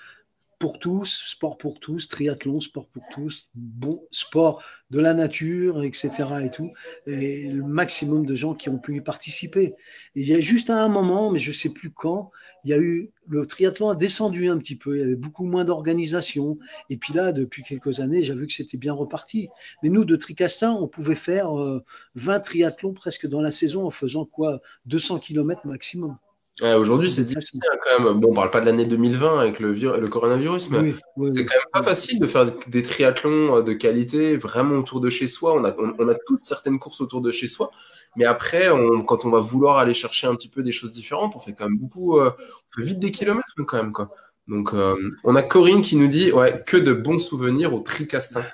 pour tous, sport pour tous, triathlon, sport pour tous, bon sport de la nature, etc. et tout, et le maximum de gens qui ont pu y participer. Et il y a juste à un moment, mais je sais plus quand, il y a eu le triathlon a descendu un petit peu, il y avait beaucoup moins d'organisation. Et puis là, depuis quelques années, j'ai vu que c'était bien reparti. Mais nous, de Tricastin, on pouvait faire 20 euh, triathlons presque dans la saison en faisant quoi? 200 km maximum. Aujourd'hui, c'est difficile hein, quand même. Bon, on parle pas de l'année 2020 avec le, le coronavirus, mais c'est quand même pas facile de faire des triathlons euh, de qualité vraiment autour de chez soi. On a, on, a toutes certaines courses autour de chez soi, mais après, on, quand on va vouloir aller chercher un petit peu des choses différentes, on fait quand même beaucoup, euh, on fait vite des kilomètres quand même quoi. Donc, euh, on a Corinne qui nous dit ouais, que de bons souvenirs au Tricastin.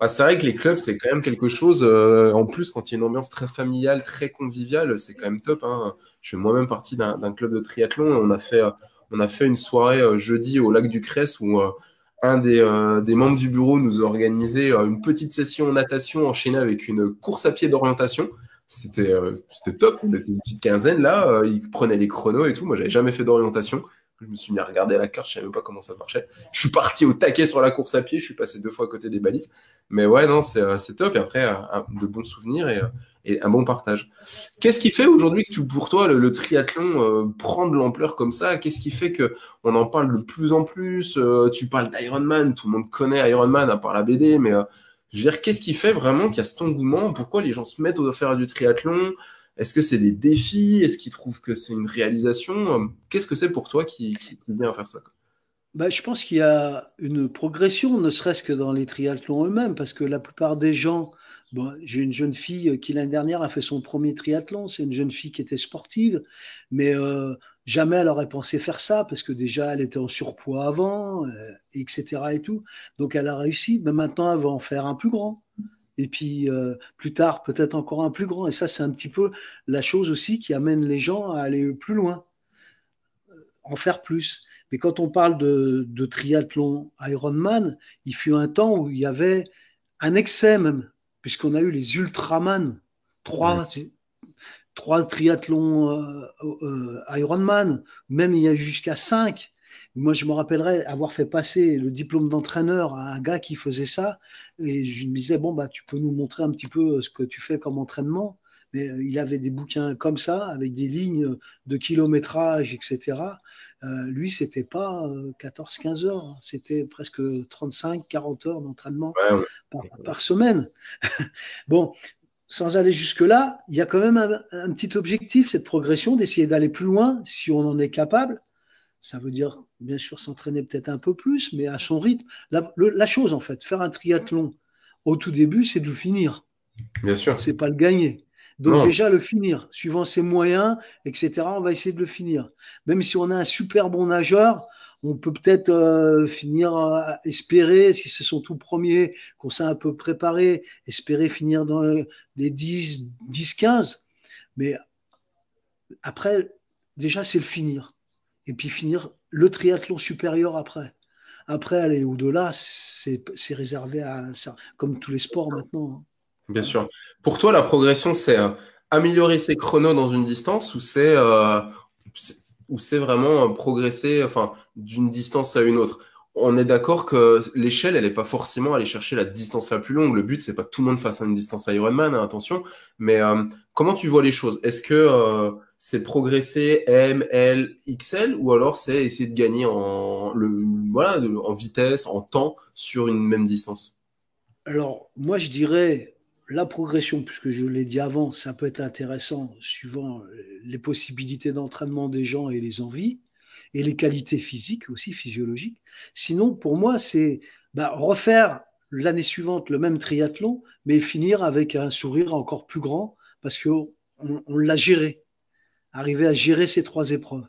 Bah, c'est vrai que les clubs, c'est quand même quelque chose. Euh, en plus, quand il y a une ambiance très familiale, très conviviale, c'est quand même top. Hein. Je fais moi-même partie d'un club de triathlon. On a fait, on a fait une soirée euh, jeudi au lac du Cresse où euh, un des, membres du bureau nous a organisé une petite session en natation enchaînée avec une course à pied d'orientation. C'était c'était top. On était une petite quinzaine là. ils prenaient les chronos et tout. Moi, j'avais jamais fait d'orientation. Je me suis mis à regarder la carte, je savais pas comment ça marchait. Je suis parti au taquet sur la course à pied, je suis passé deux fois à côté des balises. Mais ouais, non, c'est euh, top. Et après, de bons souvenirs et, euh, et un bon partage. Qu'est-ce qui fait aujourd'hui que tu, pour toi, le, triathlon euh, prend de l'ampleur comme ça? Qu'est-ce qui fait que on en parle de plus en plus? Tu parles d'Ironman, tout le monde connaît Ironman à part la BD, mais je veux dire, qu'est-ce qui fait vraiment qu'il y a cet engouement? Pourquoi les gens se mettent à faire du triathlon? Est-ce que c'est des défis? Est-ce qu'ils trouvent que c'est une réalisation? Qu'est-ce que c'est pour toi qui, qui vient faire ça bah, Je pense qu'il y a une progression, ne serait-ce que dans les triathlons eux-mêmes, parce que la plupart des gens, bon, j'ai une jeune fille qui l'année dernière a fait son premier triathlon, c'est une jeune fille qui était sportive, mais euh, jamais elle aurait pensé faire ça, parce que déjà elle était en surpoids avant, euh, etc. Et tout. Donc elle a réussi, mais maintenant elle va en faire un plus grand et puis euh, plus tard peut-être encore un plus grand. Et ça, c'est un petit peu la chose aussi qui amène les gens à aller plus loin, en faire plus. Mais quand on parle de, triathlon Ironman, il fut un temps où il y avait un excès même, puisqu'on a eu les Ultraman, trois, trois triathlons euh, euh, Ironman, même il y a jusqu'à cinq. Moi, je me rappellerai avoir fait passer le diplôme d'entraîneur à un gars qui faisait ça. Et je me disais, bon, bah, tu peux nous montrer un petit peu ce que tu fais comme entraînement. Mais euh, il avait des bouquins comme ça, avec des lignes de kilométrage, etc. Euh, lui, c'était pas 14-15 heures, hein. c'était presque 35-40 heures d'entraînement par, semaine. bon, sans aller jusque-là, il y a quand même un, petit objectif, cette progression, d'essayer d'aller plus loin si on en est capable. Ça veut dire, bien sûr, s'entraîner peut-être un peu plus, mais à son rythme. La, chose, en fait, faire un triathlon au tout début, c'est de le finir. Bien sûr. C'est pas le gagner. Donc déjà le finir, suivant ses moyens, etc. On va essayer de le finir. Même si on a un super bon nageur, on peut peut-être euh, finir, euh, espérer, si c'est son tout premier, qu'on s'est un peu préparé, espérer finir dans les 10, 10, 15. Mais après, déjà, c'est le finir. Et puis finir le triathlon supérieur après. Après, aller au-delà, c'est réservé à ça, comme tous les sports maintenant. Hein. Bien sûr. Pour toi, la progression, c'est euh, améliorer ses chronos dans une distance ou c'est euh, vraiment euh, progresser enfin, d'une distance à une autre? On est d'accord que l'échelle, elle n'est pas forcément aller chercher la distance la plus longue. Le but, c'est pas que tout le monde fasse une distance Ironman, hein, attention. Mais comment tu vois les choses? Est-ce que c'est progresser M, L, XL ou alors c'est essayer de gagner en, voilà, en vitesse, en temps sur une même distance? Alors, moi, je dirais la progression, puisque je l'ai dit avant, ça peut être intéressant suivant les possibilités d'entraînement des gens et les envies, et les qualités physiques aussi, physiologiques. Sinon, pour moi, c'est bah, refaire l'année suivante le même triathlon, mais finir avec un sourire encore plus grand, parce qu'on on, l'a géré. Arriver à gérer ces trois épreuves.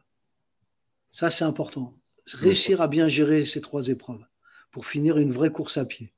Ça, c'est important. Réussir à bien gérer ces trois épreuves pour finir une vraie course à pied.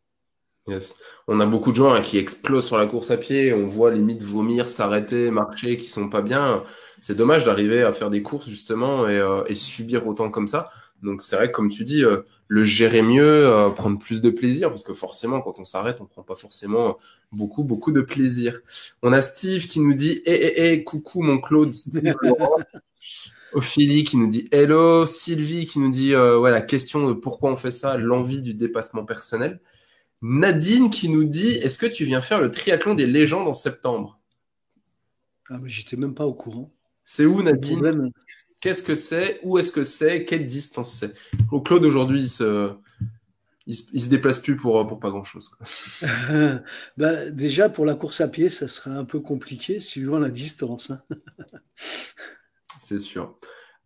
Yes. On a beaucoup de gens hein, qui explosent sur la course à pied. On voit limite vomir, s'arrêter, marcher, qui sont pas bien. C'est dommage d'arriver à faire des courses justement et, euh, subir autant comme ça. Donc c'est vrai que comme tu dis, euh, le gérer mieux, euh, prendre plus de plaisir, parce que forcément quand on s'arrête, on prend pas forcément beaucoup beaucoup de plaisir. On a Steve qui nous dit Eh eh eh, coucou mon Claude, Steve Ophélie qui nous dit hello, Sylvie qui nous dit la question de pourquoi on fait ça, l'envie du dépassement personnel. Nadine qui nous dit Est-ce que tu viens faire le triathlon des légendes en septembre? Ah, mais j'étais même pas au courant. C'est où Nadine Qu'est-ce que c'est? Où est-ce que c'est? Quelle distance c'est? Claude aujourd'hui, il se, il se, déplace plus pour, pour pas grand-chose. bah, déjà, pour la course à pied, ça serait un peu compliqué suivant la distance. Hein. c'est sûr.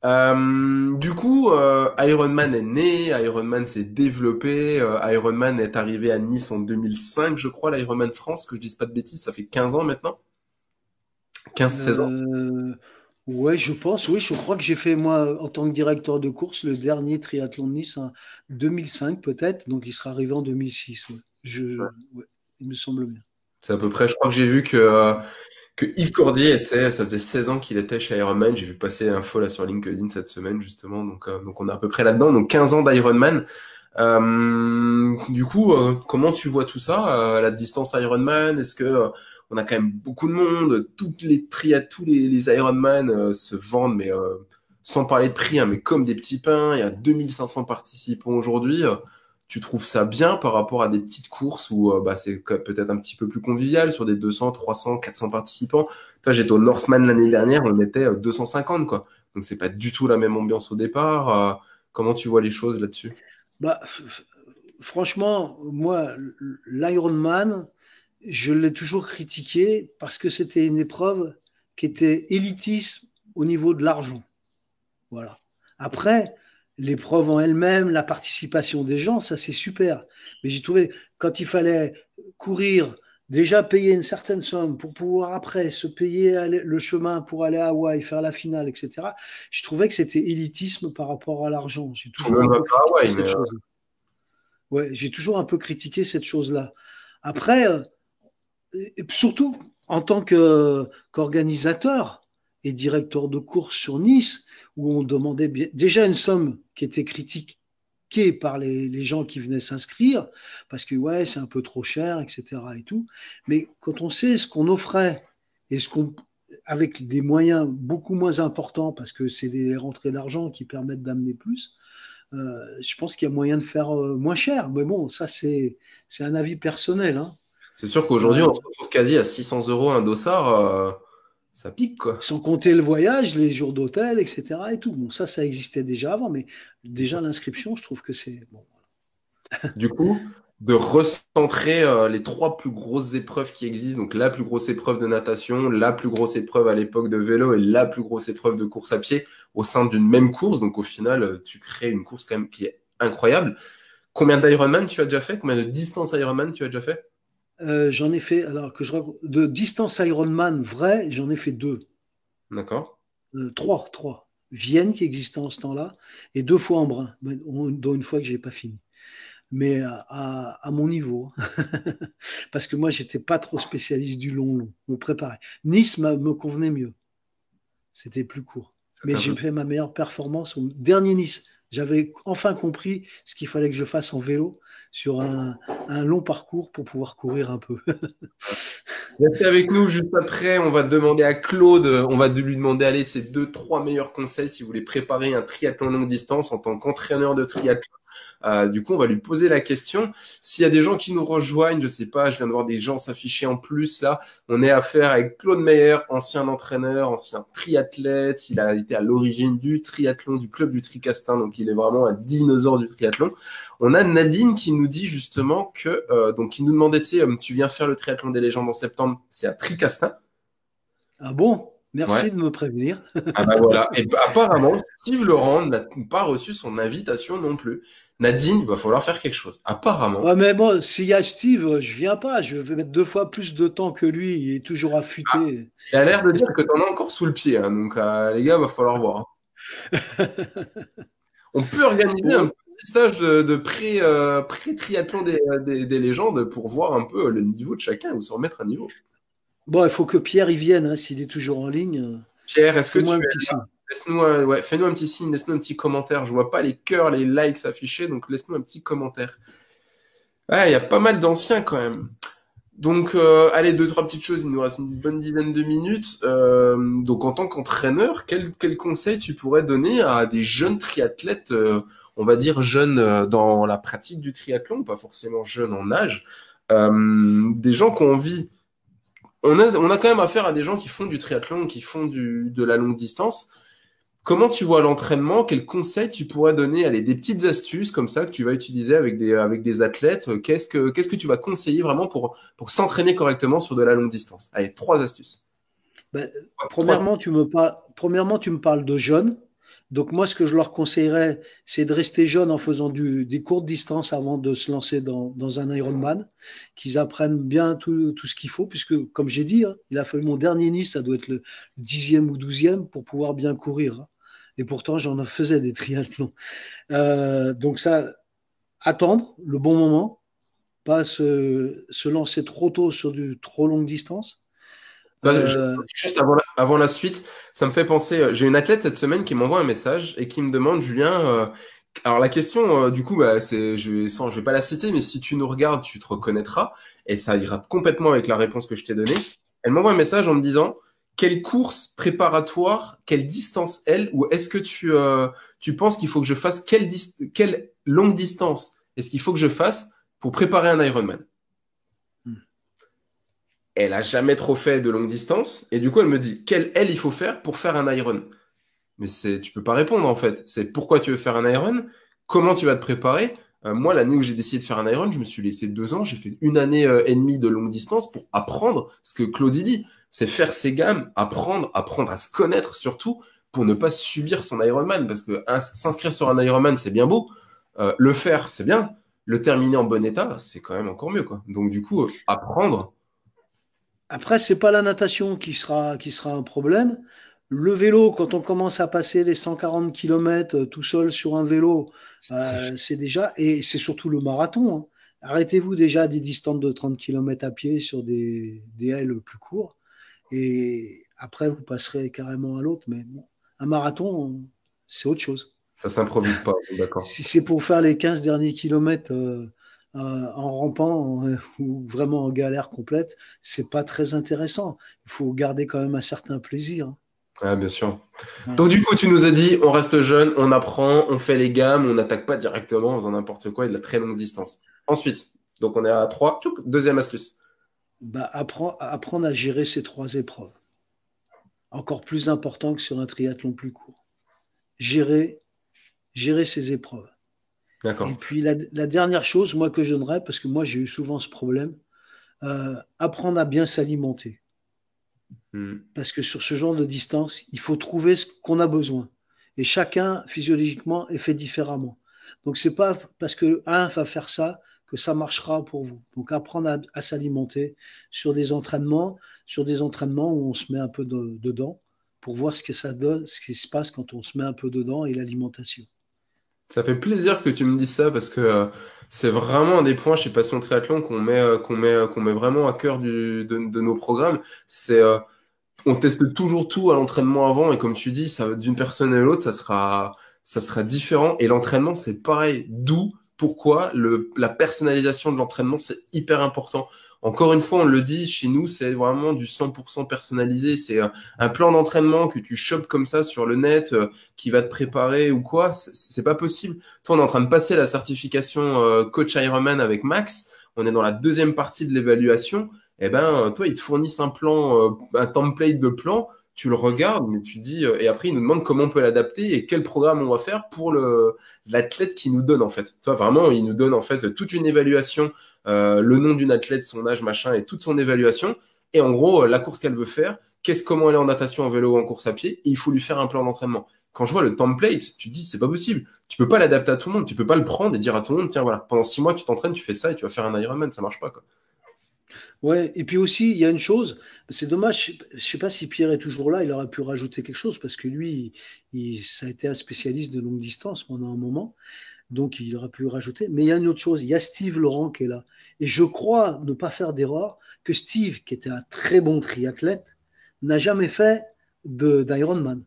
Euh, du coup, euh, Ironman est né, Ironman s'est développé, euh, Ironman est arrivé à Nice en 2005, je crois, l'Ironman France, que je dise pas de bêtises, ça fait 15 ans maintenant? 15-16 ans Ouais, je pense, oui, je crois que j'ai fait, moi, en tant que directeur de course, le dernier triathlon de Nice en 2005 peut-être, donc il sera arrivé en 2006, Je, il me semble bien. C'est à peu près, je crois que j'ai vu que que Yves Cordier était, ça faisait 16 ans qu'il était chez Ironman. J'ai vu passer l'info là sur LinkedIn cette semaine justement. Donc, euh, donc on est à peu près là-dedans. Donc 15 ans d'Ironman. Euh, du coup, euh, comment tu vois tout ça, la distance Ironman Est-ce que on a quand même beaucoup de monde Toutes les triats, tous les, les Ironman se vendent, mais sans parler de prix, hein, mais comme des petits pains. Il y a 2500 participants aujourd'hui tu trouves ça bien par rapport à des petites courses où euh, bah, c'est peut-être un petit peu plus convivial sur des 200, 300, 400 participants? Toi, j'étais au Northman l'année dernière, on était 250 euh, quoi. Donc c'est pas du tout la même ambiance au départ. Euh, comment tu vois les choses là-dessus? Bah, franchement, moi, l'Ironman, je l'ai toujours critiqué parce que c'était une épreuve qui était élitiste au niveau de l'argent. Voilà. Après, l'épreuve en elle-même, la participation des gens, ça c'est super. Mais j'ai trouvé, quand il fallait courir, déjà payer une certaine somme pour pouvoir après se payer le chemin pour aller à Hawaï, faire la finale, etc., je trouvais que c'était élitisme par rapport à l'argent. J'ai toujours, un peu critiqué cette chose ouais, j'ai toujours un peu critiqué cette chose-là. Après, euh, surtout en tant qu'organisateur et directeur de course sur Nice, où on demandait déjà une somme qui était par les, gens qui venaient s'inscrire, parce que ouais, c'est un peu trop cher, etc. Et tout. Mais quand on sait ce qu'on offrait et ce qu'on avec des moyens beaucoup moins importants, parce que c'est des rentrées d'argent qui permettent d'amener plus, je pense qu'il y a moyen de faire moins cher. Mais bon, ça, c'est un avis personnel. Hein. C'est sûr qu'aujourd'hui, on se retrouve quasi à 600 euros un dossard. Ça pique, quoi. Sans compter le voyage, les jours d'hôtel, etc. Et tout. Bon, ça, ça existait déjà avant, mais déjà l'inscription, je trouve que c'est. Bon, du coup, de recentrer euh, les trois plus grosses épreuves qui existent. Donc la plus grosse épreuve de natation, la plus grosse épreuve à l'époque de vélo et la plus grosse épreuve de course à pied au sein d'une même course. Donc au final, euh, tu crées une course quand même qui est incroyable. Combien d'Ironman tu as déjà fait? Combien de distance Ironman tu as déjà fait? Euh, J'en ai fait, alors que je de distance Ironman vrai, j'en ai fait deux. D'accord. trois, trois. Vienne qui existait en ce temps-là et deux fois en brun, dont une fois que j'ai pas fini mais à, mon niveau. Parce que moi, j'étais pas trop spécialiste du long long. Me préparer. Nice me convenait mieux. C'était plus court. Mais j'ai fait ma meilleure performance au dernier Nice. J'avais enfin compris ce qu'il fallait que je fasse en vélo sur un, long parcours pour pouvoir courir un peu. Restez avec nous juste après. On va demander à Claude, on va lui demander aller ses deux, trois meilleurs conseils si vous voulez préparer un triathlon longue distance en tant qu'entraîneur de triathlon euh, du coup, on va lui poser la question. S'il y a des gens qui nous rejoignent, je sais pas, je viens de voir des gens s'afficher en plus là. On est à faire avec Claude Meyer, ancien entraîneur, ancien triathlète. Il a été à l'origine du triathlon, du club du Tricastin, donc il est vraiment un dinosaure du triathlon. On a Nadine qui nous dit justement que, euh, donc il nous demandait, tu sais, euh, tu viens faire le triathlon des légendes en septembre, c'est à Tricastin. Ah bon? Merci de me prévenir. ah bah voilà. Et apparemment, Steve Laurent n'a pas reçu son invitation non plus. Nadine, il va falloir faire quelque chose. Apparemment. Ouais, mais bon, s'il y a Steve, je viens pas. Je vais mettre deux fois plus de temps que lui. Il est toujours affûté. Ah, il a l'air de dire que tu en as encore sous le pied. Hein, donc, euh, les gars, il va falloir voir. On peut organiser un petit stage de, euh, pré-triathlon des, des, légendes pour voir un peu le niveau de chacun ou se remettre à niveau. Bon, il faut que Pierre y vienne, hein, s'il est toujours en ligne. Pierre, est-ce que tu es Laisse-nous fais-nous un petit signe, laisse-nous un petit commentaire. Je vois pas les cœurs, les likes affichés, donc laisse-nous un petit commentaire. Il y a pas mal d'anciens quand même. Donc, euh, allez, deux, trois petites choses. Il nous reste une bonne dizaine de minutes. Euh, donc, en tant qu'entraîneur, quel, quel conseil tu pourrais donner à des jeunes triathlètes, euh, on va dire jeunes dans la pratique du triathlon, pas forcément jeunes en âge, des gens qui ont envie? On a, on a quand même affaire à des gens qui font du triathlon, qui font du, de la longue distance. Comment tu vois l'entraînement? Quels conseils tu pourrais donner? Allez, des petites astuces comme ça que tu vas utiliser avec des, avec des athlètes. Qu'est-ce que, qu'est-ce que tu vas conseiller vraiment pour, pour s'entraîner correctement sur de la longue distance? Allez, trois astuces. Ben, premièrement, tu me parles, premièrement, tu me parles de jeunes. Donc moi, ce que je leur conseillerais, c'est de rester jeunes en faisant du, des courtes distances avant de se lancer dans, dans un Ironman, qu'ils apprennent bien tout, tout ce qu'il faut, puisque comme j'ai dit, hein, il a fallu mon dernier Nice, ça doit être le dixième ou douzième pour pouvoir bien courir. Et pourtant j'en faisais des triathlons. Euh, donc ça, attendre le bon moment, pas se, se, lancer trop tôt sur du trop longue distance. Euh, juste avant la, suite, ça me fait penser, euh, j'ai une athlète cette semaine qui m'envoie un message et qui me demande, Julien, alors la question, du coup, bah, c'est, je vais, sans, je vais pas la citer, mais si tu nous regardes, tu te reconnaîtras et ça ira complètement avec la réponse que je t'ai donnée. Elle m'envoie un message en me disant, quelle course préparatoire, quelle distance elle, ou est-ce que tu, euh, tu penses qu'il faut que je fasse quelle, quelle longue distance est-ce qu'il faut que je fasse pour préparer un Ironman? Hmm. Elle a jamais trop fait de longue distance et du coup elle me dit quelle elle il faut faire pour faire un Iron? Mais c'est tu peux pas répondre en fait. C'est pourquoi tu veux faire un Iron, comment tu vas te préparer? Euh, moi l'année où j'ai décidé de faire un Iron, je me suis laissé deux ans, j'ai fait une année euh, et demie de longue distance pour apprendre ce que Claudie dit c'est faire ses gammes, apprendre, apprendre à se connaître surtout pour ne pas subir son Ironman. Parce que s'inscrire sur un Ironman, c'est bien beau. Euh, le faire, c'est bien. Le terminer en bon état, c'est quand même encore mieux. Quoi. Donc, du coup, euh, apprendre. Après, c'est pas la natation qui sera, qui sera un problème. Le vélo, quand on commence à passer les 140 km euh, tout seul sur un vélo, c'est déjà, et c'est surtout le marathon. Hein. Arrêtez-vous déjà des distances de 30 km à pied sur des, des ailes plus courts et après vous passerez carrément à l'autre. Mais un marathon, c'est autre chose. Ça s'improvise pas, d'accord. Si c'est pour faire les 15 derniers kilomètres euh, euh, en rampant ou vraiment en galère complète, c'est pas très intéressant. Il faut garder quand même un certain plaisir. Ah, bien sûr. Donc, du coup, tu nous as dit, on reste jeune, on apprend, on fait les gammes, on n'attaque pas directement en faisant n'importe quoi et de la très longue distance. Ensuite, donc on est à 3. Deuxième astuce. Bah, apprendre, apprendre à gérer ces trois épreuves. Encore plus important que sur un triathlon plus court. Gérer, gérer ces épreuves. D'accord. Et puis la, dernière chose, moi que je donnerais, parce que moi j'ai eu souvent ce problème, euh, apprendre à bien s'alimenter. Hmm. Parce que sur ce genre de distance, il faut trouver ce qu'on a besoin. Et chacun, physiologiquement, est fait différemment. Donc, c'est pas parce que un va faire ça que ça marchera pour vous. Donc, apprendre à, s'alimenter sur des entraînements, sur des entraînements où on se met un peu dedans pour voir ce que ça donne, ce qui se passe quand on se met un peu dedans et l'alimentation. Ça fait plaisir que tu me dises ça parce que euh, c'est vraiment un des points chez Passion Triathlon qu'on met, euh, met, euh, qu'on met vraiment à cœur de, nos programmes. C'est on teste toujours tout à l'entraînement avant et comme tu dis, d'une personne à l'autre, ça sera, ça sera différent. Et l'entraînement, c'est pareil. D'où pourquoi le, la personnalisation de l'entraînement, c'est hyper important. Encore une fois, on le dit, chez nous, c'est vraiment du 100% personnalisé. C'est un, plan d'entraînement que tu chopes comme ça sur le net, euh, qui va te préparer ou quoi. C'est pas possible. Toi, on est en train de passer la certification euh, coach Ironman avec Max. On est dans la deuxième partie de l'évaluation eh ben, toi, ils te fournissent un plan, euh, un template de plan, tu le regardes, mais tu dis, euh, et après, ils nous demandent comment on peut l'adapter et quel programme on va faire pour l'athlète qui nous donne, en fait. Toi, vraiment, ils nous donnent, en fait, toute une évaluation, euh, le nom d'une athlète, son âge, machin, et toute son évaluation. Et en gros, la course qu'elle veut faire, qu'est-ce, comment elle est en natation, en vélo ou en course à pied, et il faut lui faire un plan d'entraînement. Quand je vois le template, tu dis, c'est pas possible. Tu peux pas l'adapter à tout le monde. Tu peux pas le prendre et dire à tout le monde, tiens, voilà, pendant six mois, tu t'entraînes, tu fais ça et tu vas faire un Ironman. Ça marche pas, quoi. Ouais, et puis aussi, il y a une chose, c'est dommage, je ne sais pas si Pierre est toujours là, il aurait pu rajouter quelque chose, parce que lui, ça a été un spécialiste de longue distance pendant un moment, donc il aurait pu rajouter. Mais il y a une autre chose, il y a Steve Laurent qui est là. Et je crois ne pas faire d'erreur que Steve, qui était un très bon triathlète, n'a jamais fait d'Ironman.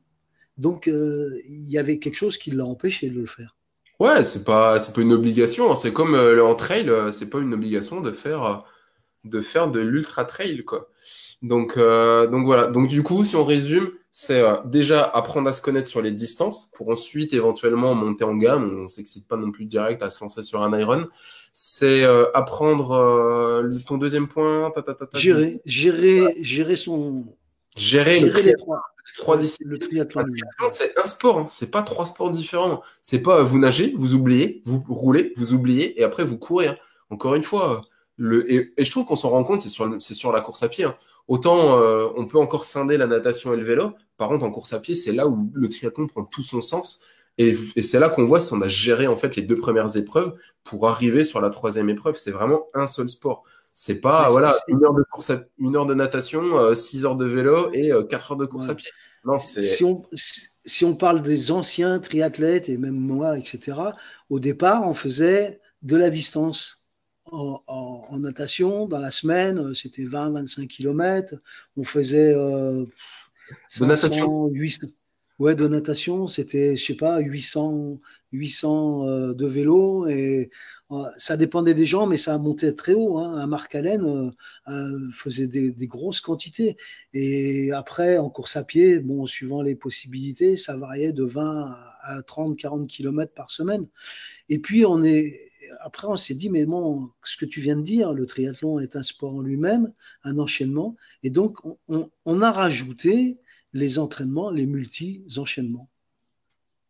Donc euh, il y avait quelque chose qui l'a empêché de le faire. Ouais, c'est pas, pas une obligation. Hein. C'est comme euh, en trail, euh, c'est pas une obligation de faire de faire de l'ultra trail quoi. Donc euh, donc voilà. Donc du coup, si on résume, c'est euh, déjà apprendre à se connaître sur les distances pour ensuite éventuellement monter en gamme. On s'excite pas non plus direct à se lancer sur un iron. C'est euh, apprendre ton deuxième point. gérer, gérer, gérer son. Gérer, gérer les trois. trois disciplines. Le triathlon. C'est un sport, hein. c'est pas trois sports différents. C'est pas vous nagez, vous oubliez, vous roulez, vous oubliez et après vous courez. Hein. Encore une fois, et, je trouve qu'on s'en rend compte, c'est sur, sur, la course à pied. Hein. Autant euh, on peut encore scinder la natation et le vélo, par contre en course à pied, c'est là où le triathlon prend tout son sens. Et, c'est là qu'on voit si on a géré en fait les deux premières épreuves pour arriver sur la troisième épreuve. C'est vraiment un seul sport. C'est pas voilà une heure de course, une heure de natation, euh, six heures de vélo et euh, quatre heures de course à pied. Non, si on, si on parle des anciens triathlètes et même moi, etc. Au départ, on faisait de la distance en, natation. Dans la semaine, euh, c'était 20-25 km. On faisait euh, 500, 800. Ouais, de natation, c'était, je sais pas, 800, 800 euh, de vélo. Et euh, ça dépendait des gens, mais ça montait très haut. Hein. Un Marc Allen faisait des, des, grosses quantités. Et après, en course à pied, bon, suivant les possibilités, ça variait de 20 à 30, 40 km par semaine. Et puis, on est, après, on s'est dit, mais bon, ce que tu viens de dire, le triathlon est un sport en lui-même, un enchaînement. Et donc, on, a rajouté les entraînements, les multi-enchaînements,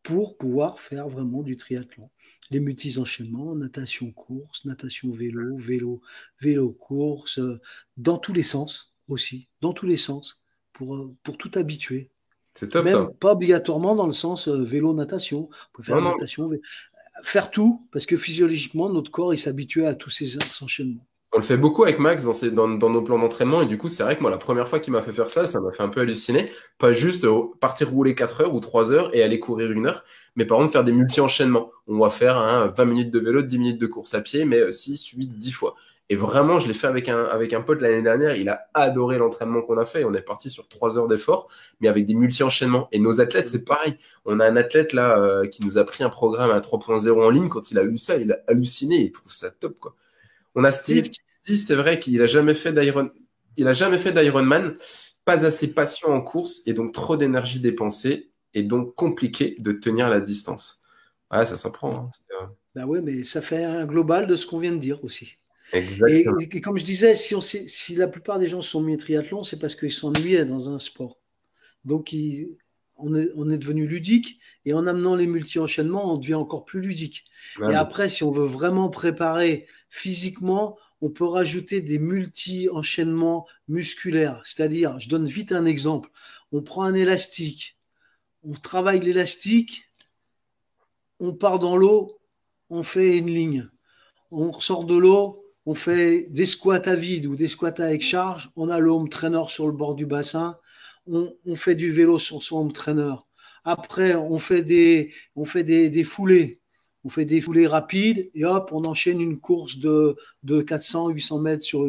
pour pouvoir faire vraiment du triathlon. Les multi-enchaînements, natation-course, natation-vélo, vélo, vélo-course, euh, dans tous les sens aussi, dans tous les sens, pour, euh, pour tout habituer. C'est top Même Pas obligatoirement dans le sens euh, vélo-natation. On peut faire natation, faire tout, parce que physiologiquement, notre corps, il s'habitue à tous ces enchaînements. On le fait beaucoup avec Max dans, nos plans d'entraînement et du coup c'est vrai que moi la première fois qu'il m'a fait faire ça, ça m'a fait un peu halluciner. Pas juste euh, partir rouler 4 heures ou 3 heures et aller courir une heure, mais par contre faire des multi-enchaînements. On va faire 20 minutes de vélo, 10 minutes de course à pied, mais 6, 8, 10 fois. Et vraiment, je l'ai fait avec un, avec un pote l'année dernière. Il a adoré l'entraînement qu'on a fait. On est parti sur trois heures d'effort, mais avec des multi-enchaînements. Et nos athlètes, c'est pareil. On a un athlète là euh, qui nous a pris un programme à 3.0 en ligne. Quand il a eu ça, il a halluciné. Il trouve ça top, quoi. On a Steve qui dit, c'est vrai qu'il a jamais fait d'Iron, il a jamais fait d'Ironman. pas assez patient en course et donc trop d'énergie dépensée et donc compliqué de tenir la distance. Ouais, ça s'apprend. Hein. Ben ouais, mais ça fait un global de ce qu'on vient de dire aussi. Et, comme je disais, si, on si la plupart des gens sont mis au triathlon, c'est parce qu'ils s'ennuyaient dans un sport. Donc, on, est, on, est, devenu ludique et en amenant les multi-enchaînements, on devient encore plus ludique. et après, si on veut vraiment préparer physiquement, on peut rajouter des multi-enchaînements musculaires. C'est-à-dire, je donne vite un exemple. On prend un élastique, on travaille l'élastique, on part dans l'eau, on fait une ligne. On sort de l'eau, on fait des squats à vide ou des squats avec charge. On a le home trainer sur le bord du bassin. On, fait du vélo sur son home trainer. Après, on fait des, on fait des, foulées. On fait des foulées rapides et hop, on enchaîne une course de, de 400, 800 mètres sur,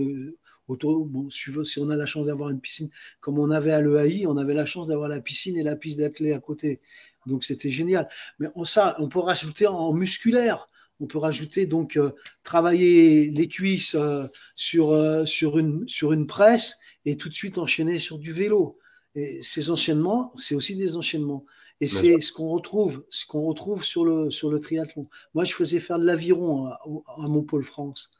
autour. Bon, si on a la chance d'avoir une piscine, comme on avait à l'EAI, on avait la chance d'avoir la piscine et la piste d'athlée à côté. Donc c'était génial. Mais on, ça, on peut rajouter en musculaire on peut rajouter donc euh, travailler les cuisses euh, sur, euh, sur, une, sur une presse et tout de suite enchaîner sur du vélo. Et ces enchaînements, c'est aussi des enchaînements. Et c'est ce qu'on retrouve, ce qu'on retrouve sur le, sur le triathlon. Moi, je faisais faire de l'aviron à, à, mon pôle France.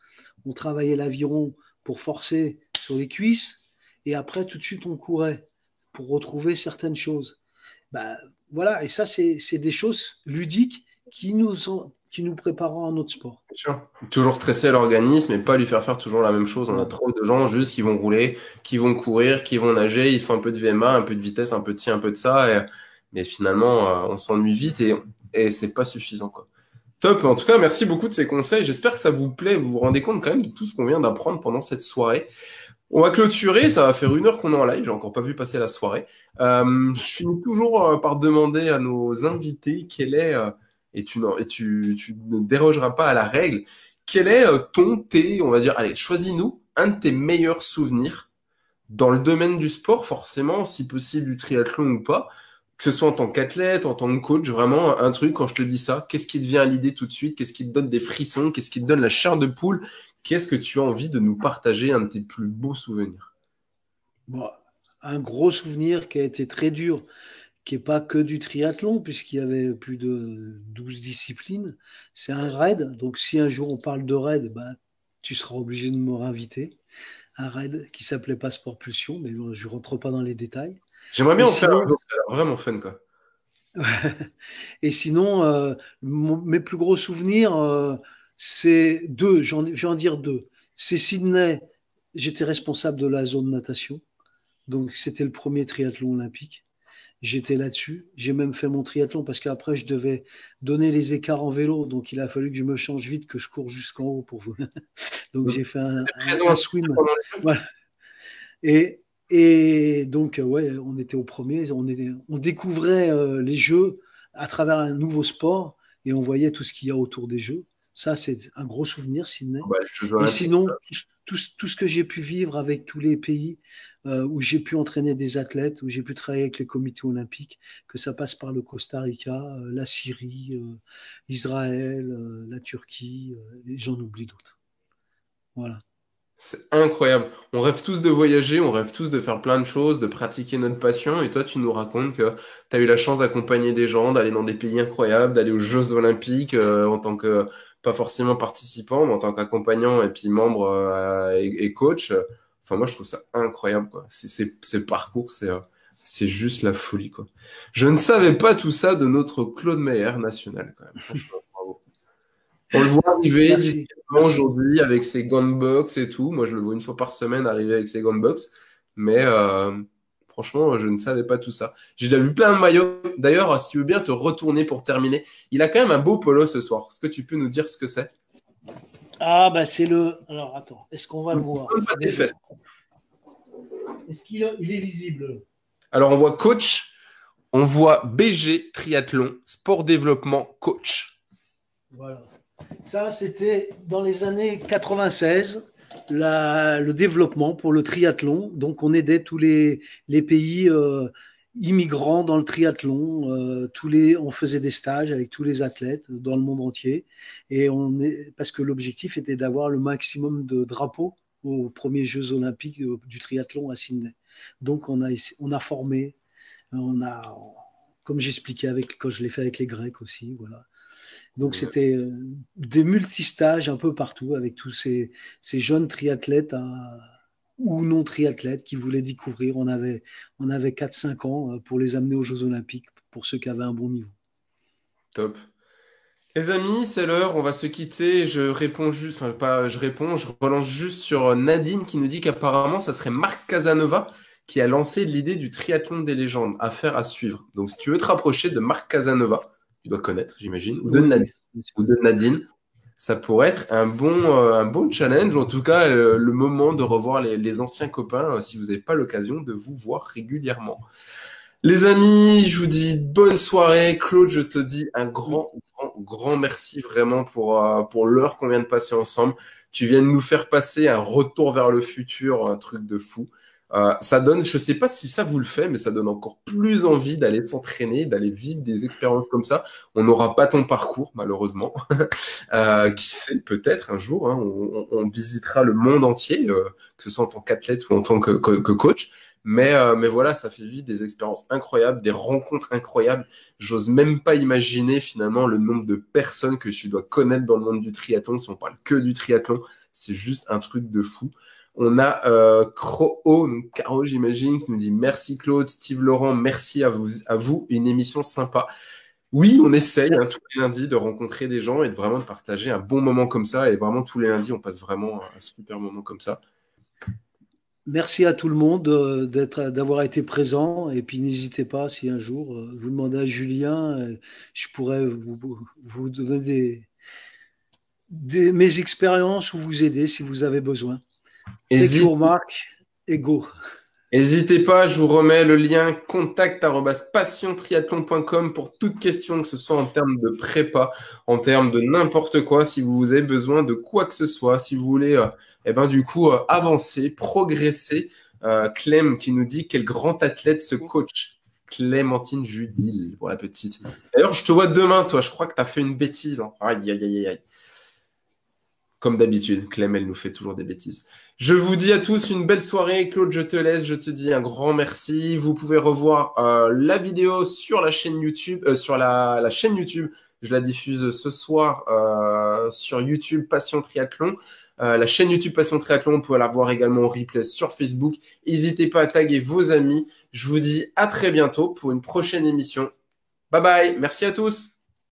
On travaillait l'aviron pour forcer sur les cuisses et après, tout de suite, on courait pour retrouver certaines choses. Ben, voilà, et ça, c'est des choses ludiques qui nous, ont, qui nous préparera à notre sport. Bien sûr. Toujours stresser l'organisme et pas lui faire faire toujours la même chose. On a trop de gens juste qui vont rouler, qui vont courir, qui vont nager, ils font un peu de VMA, un peu de vitesse, un peu de ci, un peu de ça. Mais finalement, euh, on s'ennuie vite et, et c'est pas suffisant. Quoi. Top. En tout cas, merci beaucoup de ces conseils. J'espère que ça vous plaît. Vous vous rendez compte quand même de tout ce qu'on vient d'apprendre pendant cette soirée. On va clôturer, ça va faire une heure qu'on est en live, j'ai encore pas vu passer la soirée. Euh, je finis toujours euh, par demander à nos invités quel est et tu, ne dérogeras pas à la règle. Quel est euh, ton, tes, on va dire, allez, choisis-nous un de tes meilleurs souvenirs dans le domaine du sport, forcément, si possible du triathlon ou pas, que ce soit en tant qu'athlète, en tant que coach, vraiment un truc, quand je te dis ça, qu'est-ce qui te vient à l'idée tout de suite, qu'est-ce qui te donne des frissons, qu'est-ce qui te donne la chair de poule, qu'est-ce que tu as envie de nous partager, un de tes plus beaux souvenirs? Un gros souvenir qui a été très dur, qui n'est pas que du triathlon, puisqu'il y avait plus de 12 disciplines. C'est un raid. Donc, si un jour on parle de raid, bah, tu seras obligé de me réinviter. Un raid qui s'appelait Passeport Pulsion, mais je ne rentre pas dans les détails. J'aimerais bien en faire un vraiment fun. Quoi. Et sinon, euh, mes plus gros souvenirs, euh, c'est deux, j'en vais en dire deux. C'est Sydney, j'étais responsable de la zone natation. Donc, c'était le premier triathlon olympique j'étais là-dessus. J'ai même fait mon triathlon parce qu'après, je devais donner les écarts en vélo. Donc, il a fallu que je me change vite, que je cours jusqu'en haut pour vous. donc, j'ai fait un, swim. Et, et donc, ouais, on était au premier. On, on découvrait euh, les jeux à travers un nouveau sport et on voyait tout ce qu'il y a autour des jeux. Ça, c'est un gros souvenir, Sydney. et sinon, tout, tout, ce que j'ai pu vivre avec tous les pays, euh, où j'ai pu entraîner des athlètes, où j'ai pu travailler avec les comités olympiques, que ça passe par le Costa Rica, euh, la Syrie, euh, Israël, la Turquie, et j'en oublie d'autres. Voilà. C'est incroyable. On rêve tous de voyager, on rêve tous de faire plein de choses, de pratiquer notre passion. Et toi, tu nous racontes que tu as eu la chance d'accompagner des gens, d'aller dans des pays incroyables, d'aller aux Jeux olympiques en tant que, pas forcément participant, mais en tant qu'accompagnant et puis membre et, coach moi, je trouve ça incroyable, quoi. Ces parcours, c'est, euh, c'est juste la folie, quoi. Je ne savais pas tout ça de notre Claude Meyer national, quand même. On le voit arriver aujourd'hui avec ses gunbox et tout. Moi, je le vois une fois par semaine arriver avec ses gunbox. Mais euh, franchement, je ne savais pas tout ça. J'ai déjà vu plein de maillots. D'ailleurs, si tu veux bien te retourner pour terminer, il a quand même un beau polo ce soir. Est-ce que tu peux nous dire ce que c'est? Ah, bah c'est le. Alors attends, est-ce qu'on va le voir? Est-ce qu'il est visible? Alors on voit coach, on voit BG Triathlon, sport développement coach. Voilà. Ça, c'était dans les années 96, le développement pour le triathlon. Donc on aidait tous les, les pays. Euh, immigrants dans le triathlon. Euh, tous les, on faisait des stages avec tous les athlètes dans le monde entier. Et on est, parce que l'objectif était d'avoir le maximum de drapeaux aux premiers Jeux olympiques du triathlon à Sydney. Donc on a, on a formé, on a, comme j'expliquais avec quand je l'ai fait avec les Grecs aussi, voilà. Donc c'était euh, des multistages un peu partout avec tous ces, ces jeunes triathlètes ou non triathlètes qui voulaient découvrir. On avait, on avait 4-5 ans euh, pour les amener aux Jeux olympiques pour ceux qui avaient un bon niveau. Top. Les amis, c'est l'heure, on va se quitter. Je réponds juste, enfin pas je réponds, je relance juste sur Nadine qui nous dit qu'apparemment ça serait Marc Casanova qui a lancé l'idée du triathlon des légendes, à faire à suivre. Donc si tu veux te rapprocher de Marc Casanova, tu dois connaître, j'imagine, ou, de Nadine, ça pourrait être un bon, euh, un bon challenge, ou en tout cas euh, le moment de revoir les, anciens copains euh, si vous n'avez pas l'occasion de vous voir régulièrement. Les amis, je vous dis bonne soirée. Claude, je te dis un grand, grand, grand merci vraiment pour, euh, pour l'heure qu'on vient de passer ensemble. Tu viens de nous faire passer un retour vers le futur, un truc de fou. Euh, ça donne, je sais pas si ça vous le fait, mais ça donne encore plus envie d'aller s'entraîner, d'aller vivre des expériences comme ça. On n'aura pas ton parcours, malheureusement. euh, qui sait, peut-être un jour, hein, on, on, visitera le monde entier, euh, que ce soit en tant qu'athlète ou en tant que, que, que coach. Mais, euh, mais voilà, ça fait vivre des expériences incroyables, des rencontres incroyables. J'ose même pas imaginer finalement le nombre de personnes que tu dois connaître dans le monde du triathlon. Si on parle que du triathlon, c'est juste un truc de fou. On a euh, Caro, j'imagine, qui nous dit merci Claude, Steve Laurent, merci à vous, à vous, une émission sympa. Oui, on essaye hein, tous les lundis de rencontrer des gens et de vraiment partager un bon moment comme ça. Et vraiment, tous les lundis, on passe vraiment un super moment comme ça. Merci à tout le monde euh, d'avoir été présent. Et puis n'hésitez pas, si un jour euh, vous demandez à Julien, euh, je pourrais vous, donner des, mes expériences ou vous aider si vous avez besoin. Et vous Marc, et go. N'hésitez pas, je vous remets le lien contact passiontriathlon.com pour toute question, que ce soit en termes de prépa, en termes de n'importe quoi, si vous avez besoin de quoi que ce soit, si vous voulez, euh, eh ben, du coup, euh, avancer, progresser. Euh, Clem qui nous dit quel grand athlète ce coach. Clémentine Judil, pour la petite. D'ailleurs, je te vois demain, toi. Je crois que tu as fait une bêtise. Hein. Aïe, aïe, aïe, aïe. Comme d'habitude, Clem, elle nous fait toujours des bêtises. Je vous dis à tous une belle soirée. Claude, je te laisse. Je te dis un grand merci. Vous pouvez revoir euh, la vidéo sur la chaîne YouTube, euh, sur la, chaîne YouTube. Je la diffuse ce soir euh, sur YouTube Passion Triathlon. la chaîne YouTube Passion Triathlon, vous pouvez la voir également en replay sur Facebook. N'hésitez pas à taguer vos amis. Je vous dis à très bientôt pour une prochaine émission. Bye bye. Merci à tous.